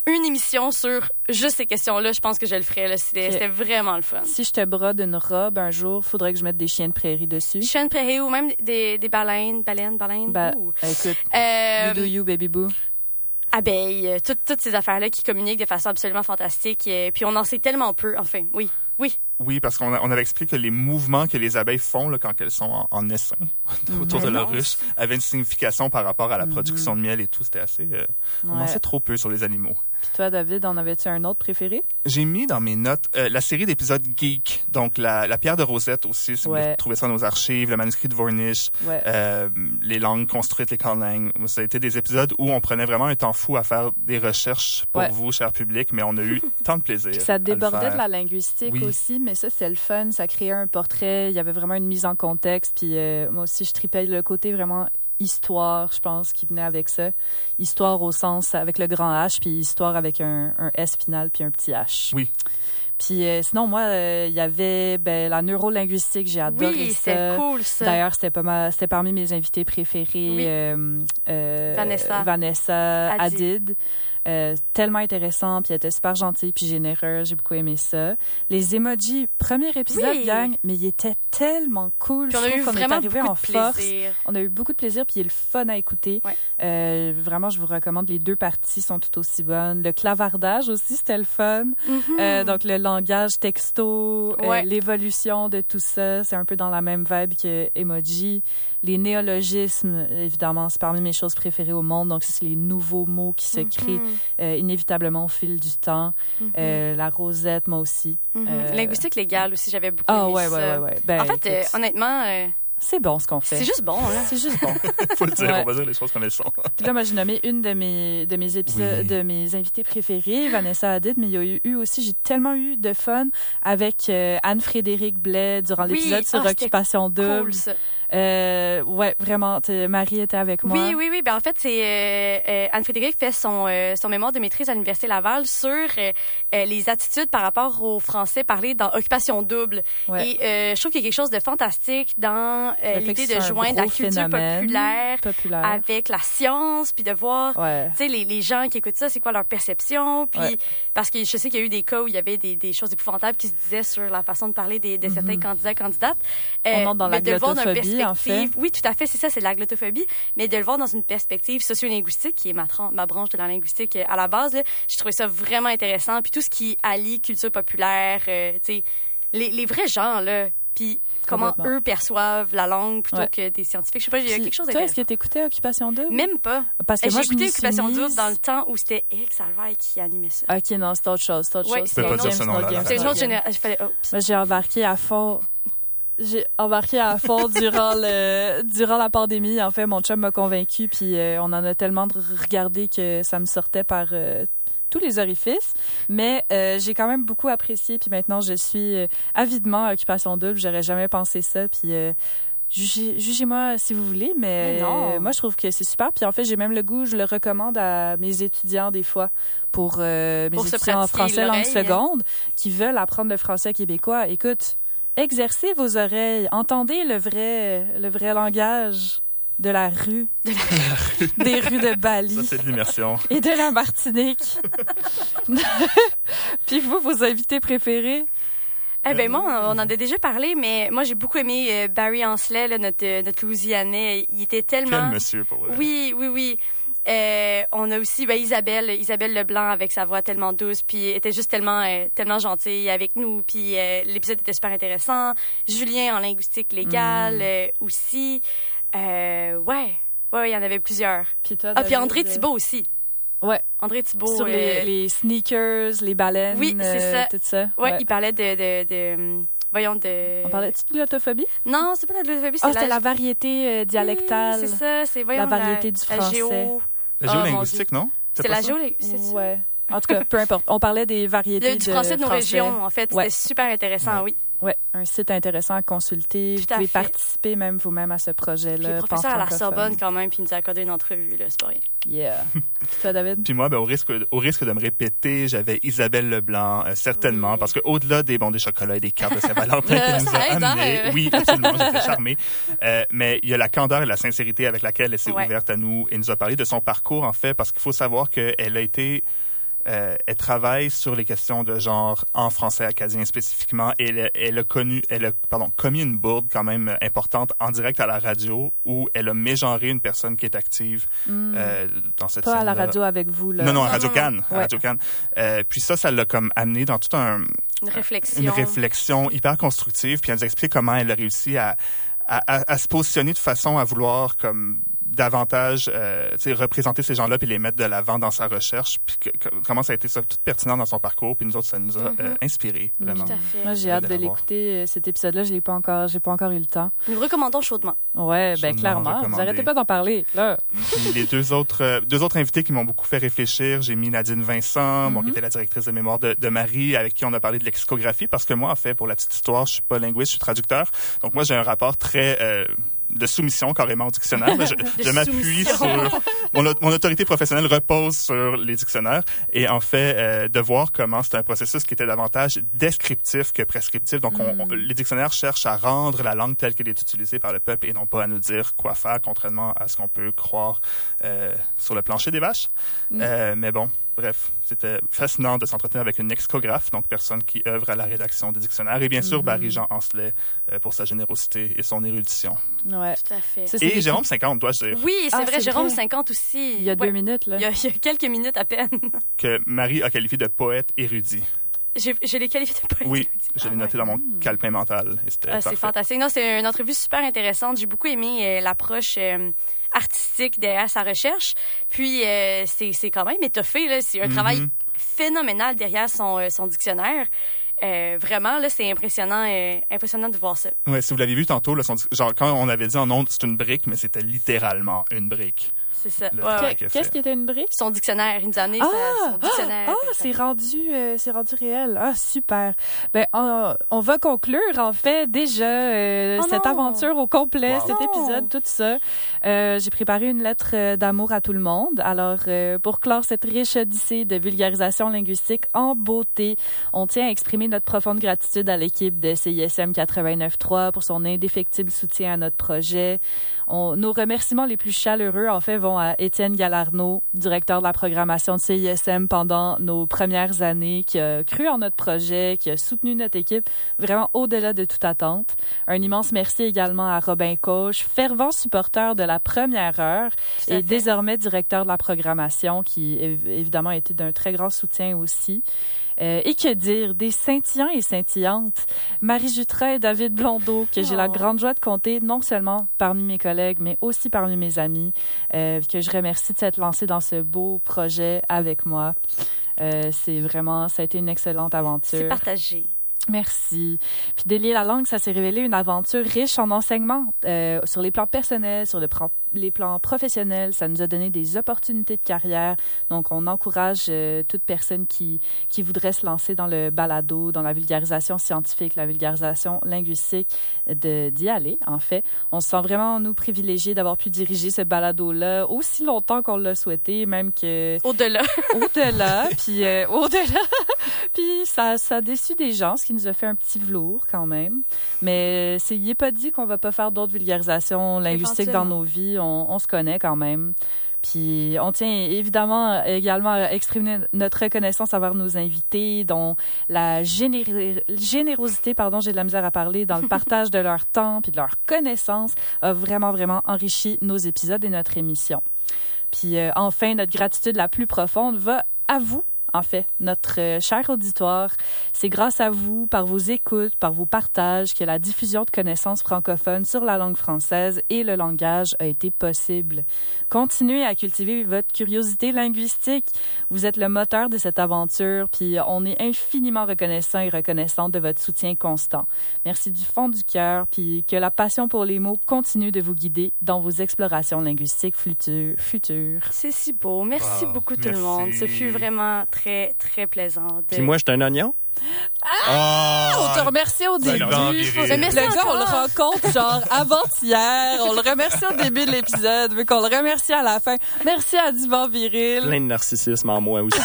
Speaker 3: une émission sur juste ces questions-là, je pense que je le ferais. là. C'était vraiment le fun.
Speaker 4: Si je te brode une robe un jour, faudrait que je mette des chiens de prairie dessus.
Speaker 3: Chien de prairie ou même des, des baleines, baleines, baleines.
Speaker 4: Bah, écoute,
Speaker 3: Euh,
Speaker 4: you do you, baby boo.
Speaker 3: abeilles, euh, toutes, toutes ces affaires-là qui communiquent de façon absolument fantastique. Et, puis on en sait tellement peu, enfin, oui. Oui,
Speaker 2: Oui, parce qu'on on avait expliqué que les mouvements que les abeilles font là, quand elles sont en, en essaim [LAUGHS] autour de
Speaker 3: Mhm.
Speaker 2: leur ruche avaient une signification par rapport à la
Speaker 4: Mhm.
Speaker 2: production de miel et tout. C'était assez... euh, On en sait trop peu sur les animaux.
Speaker 4: Puis toi, David, en avais-tu un autre préféré?
Speaker 2: J'ai mis dans mes notes euh, la série d'épisodes Geek, donc la, la pierre de Rosette aussi, si vous
Speaker 4: Ouais.
Speaker 2: trouver ça dans nos archives, le manuscrit de Vornish,
Speaker 4: Ouais.
Speaker 2: euh, les langues construites, les conlangues. Ça a été des épisodes où on prenait vraiment un temps fou à faire des recherches pour
Speaker 4: Ouais.
Speaker 2: vous, cher public, mais on a eu [LAUGHS] tant de plaisir.
Speaker 4: Puis ça débordait de la linguistique
Speaker 2: Oui.
Speaker 4: aussi, mais ça, c'est le fun. Ça créait un portrait. Il y avait vraiment une mise en contexte. Puis euh, moi aussi, je tripais le côté vraiment histoire, je pense, qui venait avec ça. Histoire au sens avec le grand H, puis histoire avec un, un S final, puis un petit H.
Speaker 2: Oui.
Speaker 4: Puis euh, sinon, moi, euh, il y avait ben, la neurolinguistique. J'ai adoré
Speaker 3: oui,
Speaker 4: ça.
Speaker 3: c'était cool, ça.
Speaker 4: D'ailleurs, c'était pas mal, c'était parmi mes invités préférés.
Speaker 3: Oui.
Speaker 4: euh, euh,
Speaker 3: Vanessa.
Speaker 4: Vanessa.
Speaker 3: Hadid.
Speaker 4: Euh, tellement intéressant, puis elle était super gentille, puis généreuse. J'ai beaucoup aimé ça. Les emojis, premier épisode,
Speaker 3: Oui.
Speaker 4: gang, mais il était tellement cool.
Speaker 3: Puis on
Speaker 4: Je
Speaker 3: a
Speaker 4: trouve
Speaker 3: eu
Speaker 4: est
Speaker 3: vraiment
Speaker 4: arrivé
Speaker 3: beaucoup
Speaker 4: en
Speaker 3: de
Speaker 4: force.
Speaker 3: plaisir.
Speaker 4: On a eu beaucoup de plaisir, puis il est le fun à écouter.
Speaker 3: Ouais.
Speaker 4: Euh, vraiment, je vous recommande. Les deux parties sont tout aussi bonnes. Le clavardage aussi, c'était le fun.
Speaker 3: Mhm.
Speaker 4: Euh, donc le langage texto, euh,
Speaker 3: Ouais.
Speaker 4: l'évolution de tout ça, c'est un peu dans la même vibe que emoji. Les néologismes, évidemment, c'est parmi mes choses préférées au monde. Donc ça, c'est les nouveaux mots qui se créent
Speaker 3: Mhm.
Speaker 4: Euh, inévitablement au fil du temps.
Speaker 3: Mhm.
Speaker 4: Euh, la rosette, moi aussi.
Speaker 3: Mhm.
Speaker 4: euh,
Speaker 3: Linguistique légale aussi, j'avais beaucoup
Speaker 4: Ah
Speaker 3: aimé
Speaker 4: ouais,
Speaker 3: ça.
Speaker 4: ouais, ouais, ouais. Ben,
Speaker 3: en fait,
Speaker 4: écoute,
Speaker 3: euh, honnêtement, euh,
Speaker 4: c'est bon ce qu'on fait.
Speaker 3: c'est juste bon. Là.
Speaker 4: C'est juste bon. [LAUGHS]
Speaker 2: Faut le dire,
Speaker 4: Ouais.
Speaker 2: on va dire les choses comme elles sont.
Speaker 4: Puis là, moi, j'ai nommé une de mes, de mes épisodes,
Speaker 2: Oui.
Speaker 4: de mes invités préférés, Vanessa Hadid, mais il y a eu, aussi, j'ai tellement eu de fun avec euh, Anne-Frédéric Blais durant
Speaker 3: Oui,
Speaker 4: l'épisode sur
Speaker 3: ah,
Speaker 4: Occupation Double.
Speaker 3: Cool, ça.
Speaker 4: Euh, ouais, vraiment, Marie était avec moi.
Speaker 3: Oui, oui, oui. Ben, en fait, c'est euh, euh, Anne-Frédéric fait son, euh, son mémoire de maîtrise à l'Université Laval sur les attitudes par rapport aux Français parlés dans Occupation Double.
Speaker 4: Ouais.
Speaker 3: Et euh, je trouve qu'il y a quelque chose de fantastique dans l'idée de joindre la culture populaire
Speaker 4: populaire.
Speaker 3: avec la science, puis de voir
Speaker 4: Ouais.
Speaker 3: tu sais, les, les gens qui écoutent ça, c'est quoi leur perception? Puis,
Speaker 4: Ouais.
Speaker 3: parce que je sais qu'il y a eu des cas où il y avait des, des choses épouvantables qui se disaient sur la façon de parler des, de certains candidats, candidates.
Speaker 4: Mhm.
Speaker 3: Euh,
Speaker 4: On entre dans la
Speaker 3: mais de voir
Speaker 4: en fait.
Speaker 3: perspective- Oui, tout à fait, c'est ça, c'est de la glottophobie. Mais de le voir dans une perspective sociolinguistique, qui est ma, tran- ma branche de la linguistique euh, à la base, là, j'ai trouvé ça vraiment intéressant. Puis tout ce qui allie culture populaire, euh, tu sais, les, les vrais gens, là. Puis comment eux perçoivent la langue plutôt
Speaker 4: Ouais.
Speaker 3: que des scientifiques. Je sais pas, il y a quelque chose
Speaker 4: Toi, est-ce que t'écoutais Occupation Double?
Speaker 3: Même pas.
Speaker 4: Parce que moi,
Speaker 3: J'ai écouté Occupation
Speaker 4: mise-
Speaker 3: Double dans le temps où c'était Eric Salvaille qui animait ça.
Speaker 4: OK, non, c'est autre chose, c'est autre
Speaker 3: Ouais,
Speaker 4: chose. C'est c'est
Speaker 3: une autre génération.
Speaker 4: Moi, j'ai embarqué à fond. J'ai embarqué à fond durant le durant la pandémie. En fait, mon chum m'a convaincu, puis euh, on en a tellement regardé que ça me sortait par euh, tous les orifices. Mais euh, j'ai quand même beaucoup apprécié, puis maintenant je suis euh, avidement à Occupation Double. J'aurais jamais pensé ça, puis euh, jugez- jugez-moi si vous voulez, mais,
Speaker 3: Mais non.
Speaker 4: euh, moi je trouve que c'est super. Puis en fait, j'ai même le goût, je le recommande à mes étudiants des fois pour euh, mes
Speaker 3: Pour
Speaker 4: étudiants en français langue
Speaker 3: l'oreille.
Speaker 4: seconde qui veulent apprendre le français québécois. Écoute, exercez vos oreilles, entendez le vrai, le vrai langage. de la rue, [LAUGHS] des rues de
Speaker 2: Ça,
Speaker 4: Bali
Speaker 2: c'est de l'immersion.
Speaker 4: et de la Martinique. [LAUGHS] Puis vous, vos invités préférés?
Speaker 3: Eh ben moi, on en a déjà parlé, mais moi, j'ai beaucoup aimé euh, Barry Ansley, là, notre, euh, notre Louisianais. Il était
Speaker 2: Quel
Speaker 3: tellement...
Speaker 2: monsieur, pour vrai.
Speaker 3: Oui, oui, oui. Euh, on a aussi ben, Isabelle, Isabelle Leblanc avec sa voix tellement douce, puis était juste tellement, euh, tellement gentille avec nous. Puis euh, l'épisode était super intéressant. Julien en linguistique légale euh, aussi. Euh, ouais, ouais, il y en avait plusieurs.
Speaker 4: Puis toi,
Speaker 3: Ah, puis André
Speaker 4: euh,
Speaker 3: Thibault aussi.
Speaker 4: Ouais.
Speaker 3: André Thibault.
Speaker 4: Sur les, les sneakers, les baleines,
Speaker 3: Oui, c'est ça.
Speaker 4: tout ça.
Speaker 3: Ouais, il parlait de, de, de, voyons de.
Speaker 4: On parlait de glottophobie?
Speaker 3: Non, c'est pas la glossophobie,
Speaker 4: Ah,
Speaker 3: c'est
Speaker 4: c'était la variété euh, dialectale.
Speaker 3: Oui, c'est ça, c'est voyons
Speaker 4: La variété du
Speaker 3: la
Speaker 4: français.
Speaker 3: géo.
Speaker 2: La
Speaker 3: Oh,
Speaker 2: géolinguistique, non?
Speaker 3: C'est la
Speaker 2: ça?
Speaker 3: géo. c'est ça?
Speaker 4: Ouais. En tout cas, peu importe. On parlait des variétés
Speaker 3: Le- du français de nos régions, en fait.
Speaker 4: Ouais.
Speaker 3: C'était super intéressant, oui.
Speaker 4: Ouais, un site intéressant à consulter.
Speaker 3: Tout
Speaker 4: Vous pouvez
Speaker 3: fait.
Speaker 4: participer même vous-même à ce
Speaker 3: Puis
Speaker 4: projet-là.
Speaker 3: le professeur à la. Sorbonne, quand même, puis il nous a accordé une entrevue, là, c'est pas rien.
Speaker 4: Yeah. [LAUGHS] Puis toi, David?
Speaker 2: Puis moi, ben, au risque, au risque de me répéter, j'avais Isabelle Leblanc, euh, certainement,
Speaker 3: Oui.
Speaker 2: parce que au-delà des bons des chocolats et des cartes de Saint-Valentin [LAUGHS] qu'elle nous a
Speaker 3: hein,
Speaker 2: amenés,
Speaker 3: euh.
Speaker 2: oui, absolument, j'étais [LAUGHS] charmée. Euh, mais il y a la candeur et la sincérité avec laquelle elle s'est
Speaker 3: Ouais.
Speaker 2: ouverte à nous et nous a parlé de son parcours, en fait, parce qu'il faut savoir qu'elle a été euh, elle travaille sur les questions de genre en français acadien spécifiquement. Et elle, a- elle a connu, elle a, pardon, commis une bourde quand même euh, importante en direct à la radio où elle a mégenré une personne qui est active euh, dans cette
Speaker 4: Hmm. Pas à la radio avec vous, là.
Speaker 2: Non, non, à Radio
Speaker 3: non,
Speaker 2: Cannes. à
Speaker 4: Ouais.
Speaker 2: Radio Cannes. Euh, puis ça, ça l'a comme amené dans tout un,
Speaker 3: Une réflexion.
Speaker 2: une réflexion hyper constructive. Puis elle nous a expliqué comment elle a réussi à, à, à- à se positionner de façon à vouloir comme davantage euh, tu sais, représenter ces gens-là puis les mettre de l'avant dans sa recherche. Puis que- que- comment ça a été ça, tout pertinent dans son parcours. Puis nous autres, ça nous a euh, inspiré vraiment.
Speaker 3: Tout à fait.
Speaker 4: Moi, j'ai
Speaker 2: Euh,
Speaker 4: hâte
Speaker 2: de
Speaker 4: l'écouter. euh, Cet épisode-là, je l'ai pas encore, j'ai pas encore eu le temps.
Speaker 3: Nous recommandons chaudement.
Speaker 4: Ouais, ben clairement. Vous arrêtez pas d'en parler, là.
Speaker 2: Puis les deux autres, euh, deux autres invités qui m'ont beaucoup fait réfléchir, j'ai mis Nadine Vincent, bon, qui était la directrice de mémoire de, de Marie, avec qui on a parlé de lexicographie, parce que moi, en fait, pour la petite histoire, je suis pas linguiste, je suis traducteur. Donc moi, j'ai un rapport très euh, de soumission carrément au dictionnaire. Je, [LAUGHS] je m'appuie sur mon, mon autorité professionnelle repose sur les dictionnaires et en fait euh, de voir comment c'est un processus qui était davantage descriptif que prescriptif. Donc on- on- les dictionnaires cherchent à rendre la langue telle qu'elle est utilisée par le peuple et non pas à nous dire quoi faire, contrairement à ce qu'on peut croire euh, sur le plancher des vaches. Euh, mais bon. Bref, c'était fascinant de s'entretenir avec une lexicographe, donc personne qui œuvre à la rédaction des dictionnaires, et bien sûr Barry-Jean Ancelet euh, pour sa générosité et son érudition.
Speaker 4: Ouais.
Speaker 3: Tout à fait.
Speaker 4: Ça,
Speaker 2: Et Jérôme 50, dois-je dire,
Speaker 3: Oui, c'est
Speaker 4: Ah,
Speaker 3: vrai, Jérôme
Speaker 4: vrai.
Speaker 3: 50 aussi.
Speaker 4: Il y a
Speaker 3: Ouais.
Speaker 4: deux minutes, là.
Speaker 3: Il y, a, il y a quelques minutes à peine.
Speaker 2: que Marie a qualifié de poète érudit.
Speaker 3: Je, l'ai qualifié de poète.
Speaker 2: Oui,
Speaker 3: érudit.
Speaker 2: je
Speaker 3: Ah
Speaker 2: l'ai noté
Speaker 3: ouais.
Speaker 2: dans mon calepin mental.
Speaker 3: Ah, c'est fantastique. Non, c'est une entrevue super intéressante. J'ai beaucoup aimé euh, l'approche euh, artistique derrière sa recherche. Puis, euh, c'est quand même étoffé. là. C'est un
Speaker 2: Mhm.
Speaker 3: travail phénoménal derrière son, euh, son dictionnaire. Euh, vraiment, là, c'est impressionnant, euh, impressionnant de voir ça.
Speaker 2: Ouais, si vous l'avez vu tantôt, là, son- genre quand on avait dit en ondes, c'est une brique, mais c'était littéralement une brique.
Speaker 3: C'est ça. Ouais,
Speaker 4: Qu'est-ce qui était une brique?
Speaker 3: Son dictionnaire, il nous a amené
Speaker 4: Ah!
Speaker 3: sa- son dictionnaire.
Speaker 4: Ah, c'est rendu, euh, c'est rendu réel. Ah, super. Ben, on, on va conclure en fait déjà euh,
Speaker 3: Oh
Speaker 4: cette
Speaker 3: non!
Speaker 4: aventure au complet,
Speaker 2: Wow.
Speaker 4: cet épisode, tout ça. Euh, J'ai préparé une lettre euh, d'amour à tout le monde. Alors, euh, pour clore cette riche odyssée de vulgarisation linguistique en beauté, on tient à exprimer notre profonde gratitude à l'équipe de CISM 89.3 pour son indéfectible soutien à notre projet. On- nos remerciements les plus chaleureux, en fait, vont à Étienne Galarno, directeur de la programmation de CISM pendant nos premières années, qui a cru en notre projet, qui a soutenu notre équipe vraiment au-delà de toute attente. Un immense merci également à Robin Coche, fervent supporter de la première heure et
Speaker 3: fait.
Speaker 4: désormais directeur de la programmation, qui év- évidemment a été d'un très grand soutien aussi. Euh, et que dire des scintillants et scintillantes, Marie Jutras et David Blondeau, que j'ai la
Speaker 3: Oh.
Speaker 4: grande joie de compter non seulement parmi mes collègues, mais aussi parmi mes amis, euh, que je remercie de s'être lancé dans ce beau projet avec moi. Euh, c'est vraiment, ça a été une excellente
Speaker 3: C'est
Speaker 4: aventure.
Speaker 3: partagé.
Speaker 4: Merci. Puis délier la langue, ça s'est révélé une aventure riche en enseignements euh, sur les plans personnels, sur le plan- les plans professionnels. Ça nous a donné des opportunités de carrière. Donc, on encourage euh, toute personne qui qui voudrait se lancer dans le balado, dans la vulgarisation scientifique, la vulgarisation linguistique, d'y aller. En fait, on se sent vraiment nous privilégiés d'avoir pu diriger ce balado-là aussi longtemps qu'on l'a souhaité, même que
Speaker 3: Au-delà. [LAUGHS]
Speaker 4: au-delà, puis euh, au-delà. [LAUGHS] puis ça, ça a déçu des gens, ce qui nous a fait un petit velours quand même. Mais c'est, il est pas dit qu'on va pas faire d'autres vulgarisations linguistiques dans nos vies. On, on, on se connaît quand même. Puis on tient évidemment également à exprimer notre reconnaissance envers nos invités, dont la géné- générosité, pardon, j'ai de la misère à parler, dans le [LAUGHS] partage de leur temps puis de leur connaissance a vraiment, vraiment enrichi nos épisodes et notre émission. Puis euh, enfin, notre gratitude la plus profonde va à vous, en fait, notre euh, cher auditoire. C'est grâce à vous, par vos écoutes, par vos partages, que la diffusion de connaissances francophones sur la langue française et le langage a été possible. Continuez à cultiver votre curiosité linguistique. Vous êtes le moteur de cette aventure, puis on est infiniment reconnaissant et reconnaissante de votre soutien constant. Merci du fond du cœur, puis que la passion pour les mots continue de vous guider dans vos explorations linguistiques futu- futures.
Speaker 3: C'est si beau. Merci
Speaker 2: Wow,
Speaker 3: beaucoup tout le monde. Ce fut vraiment très, très plaisant. de-
Speaker 6: Puis moi, je suis un oignon.
Speaker 2: Ah!
Speaker 4: On te remercie au début.
Speaker 3: Mais merci
Speaker 4: le gars, on le rencontre genre avant-hier. On le remercie au début de l'épisode, vu qu'on le remercie à la fin. Merci à Divan Viril.
Speaker 6: Plein de narcissisme en moi aussi.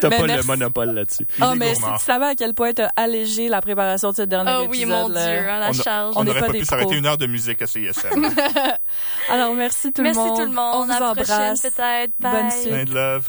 Speaker 6: T'as [LAUGHS] pas
Speaker 4: merci.
Speaker 6: le monopole là-dessus.
Speaker 4: Oh, mais si tu savais à quel point t'as allégé la préparation de ce dernier
Speaker 3: Oh
Speaker 4: épisode.
Speaker 3: oui, mon
Speaker 4: là.
Speaker 3: Dieu, hein, la
Speaker 2: On
Speaker 3: charge.
Speaker 2: On n'aurait
Speaker 4: pas
Speaker 2: pas pu s'arrêter une heure de musique à CISM. [LAUGHS] [LAUGHS]
Speaker 4: Alors, merci tout
Speaker 3: Merci
Speaker 4: le monde.
Speaker 3: tout le monde.
Speaker 4: On vous
Speaker 3: à la prochaine
Speaker 4: embrasse.
Speaker 3: peut-être. Bye.
Speaker 4: Bonne suite.
Speaker 2: Plein de love.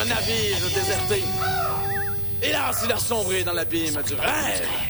Speaker 9: un navire déserté? Hélas, il a sombré dans l'abîme du rêve.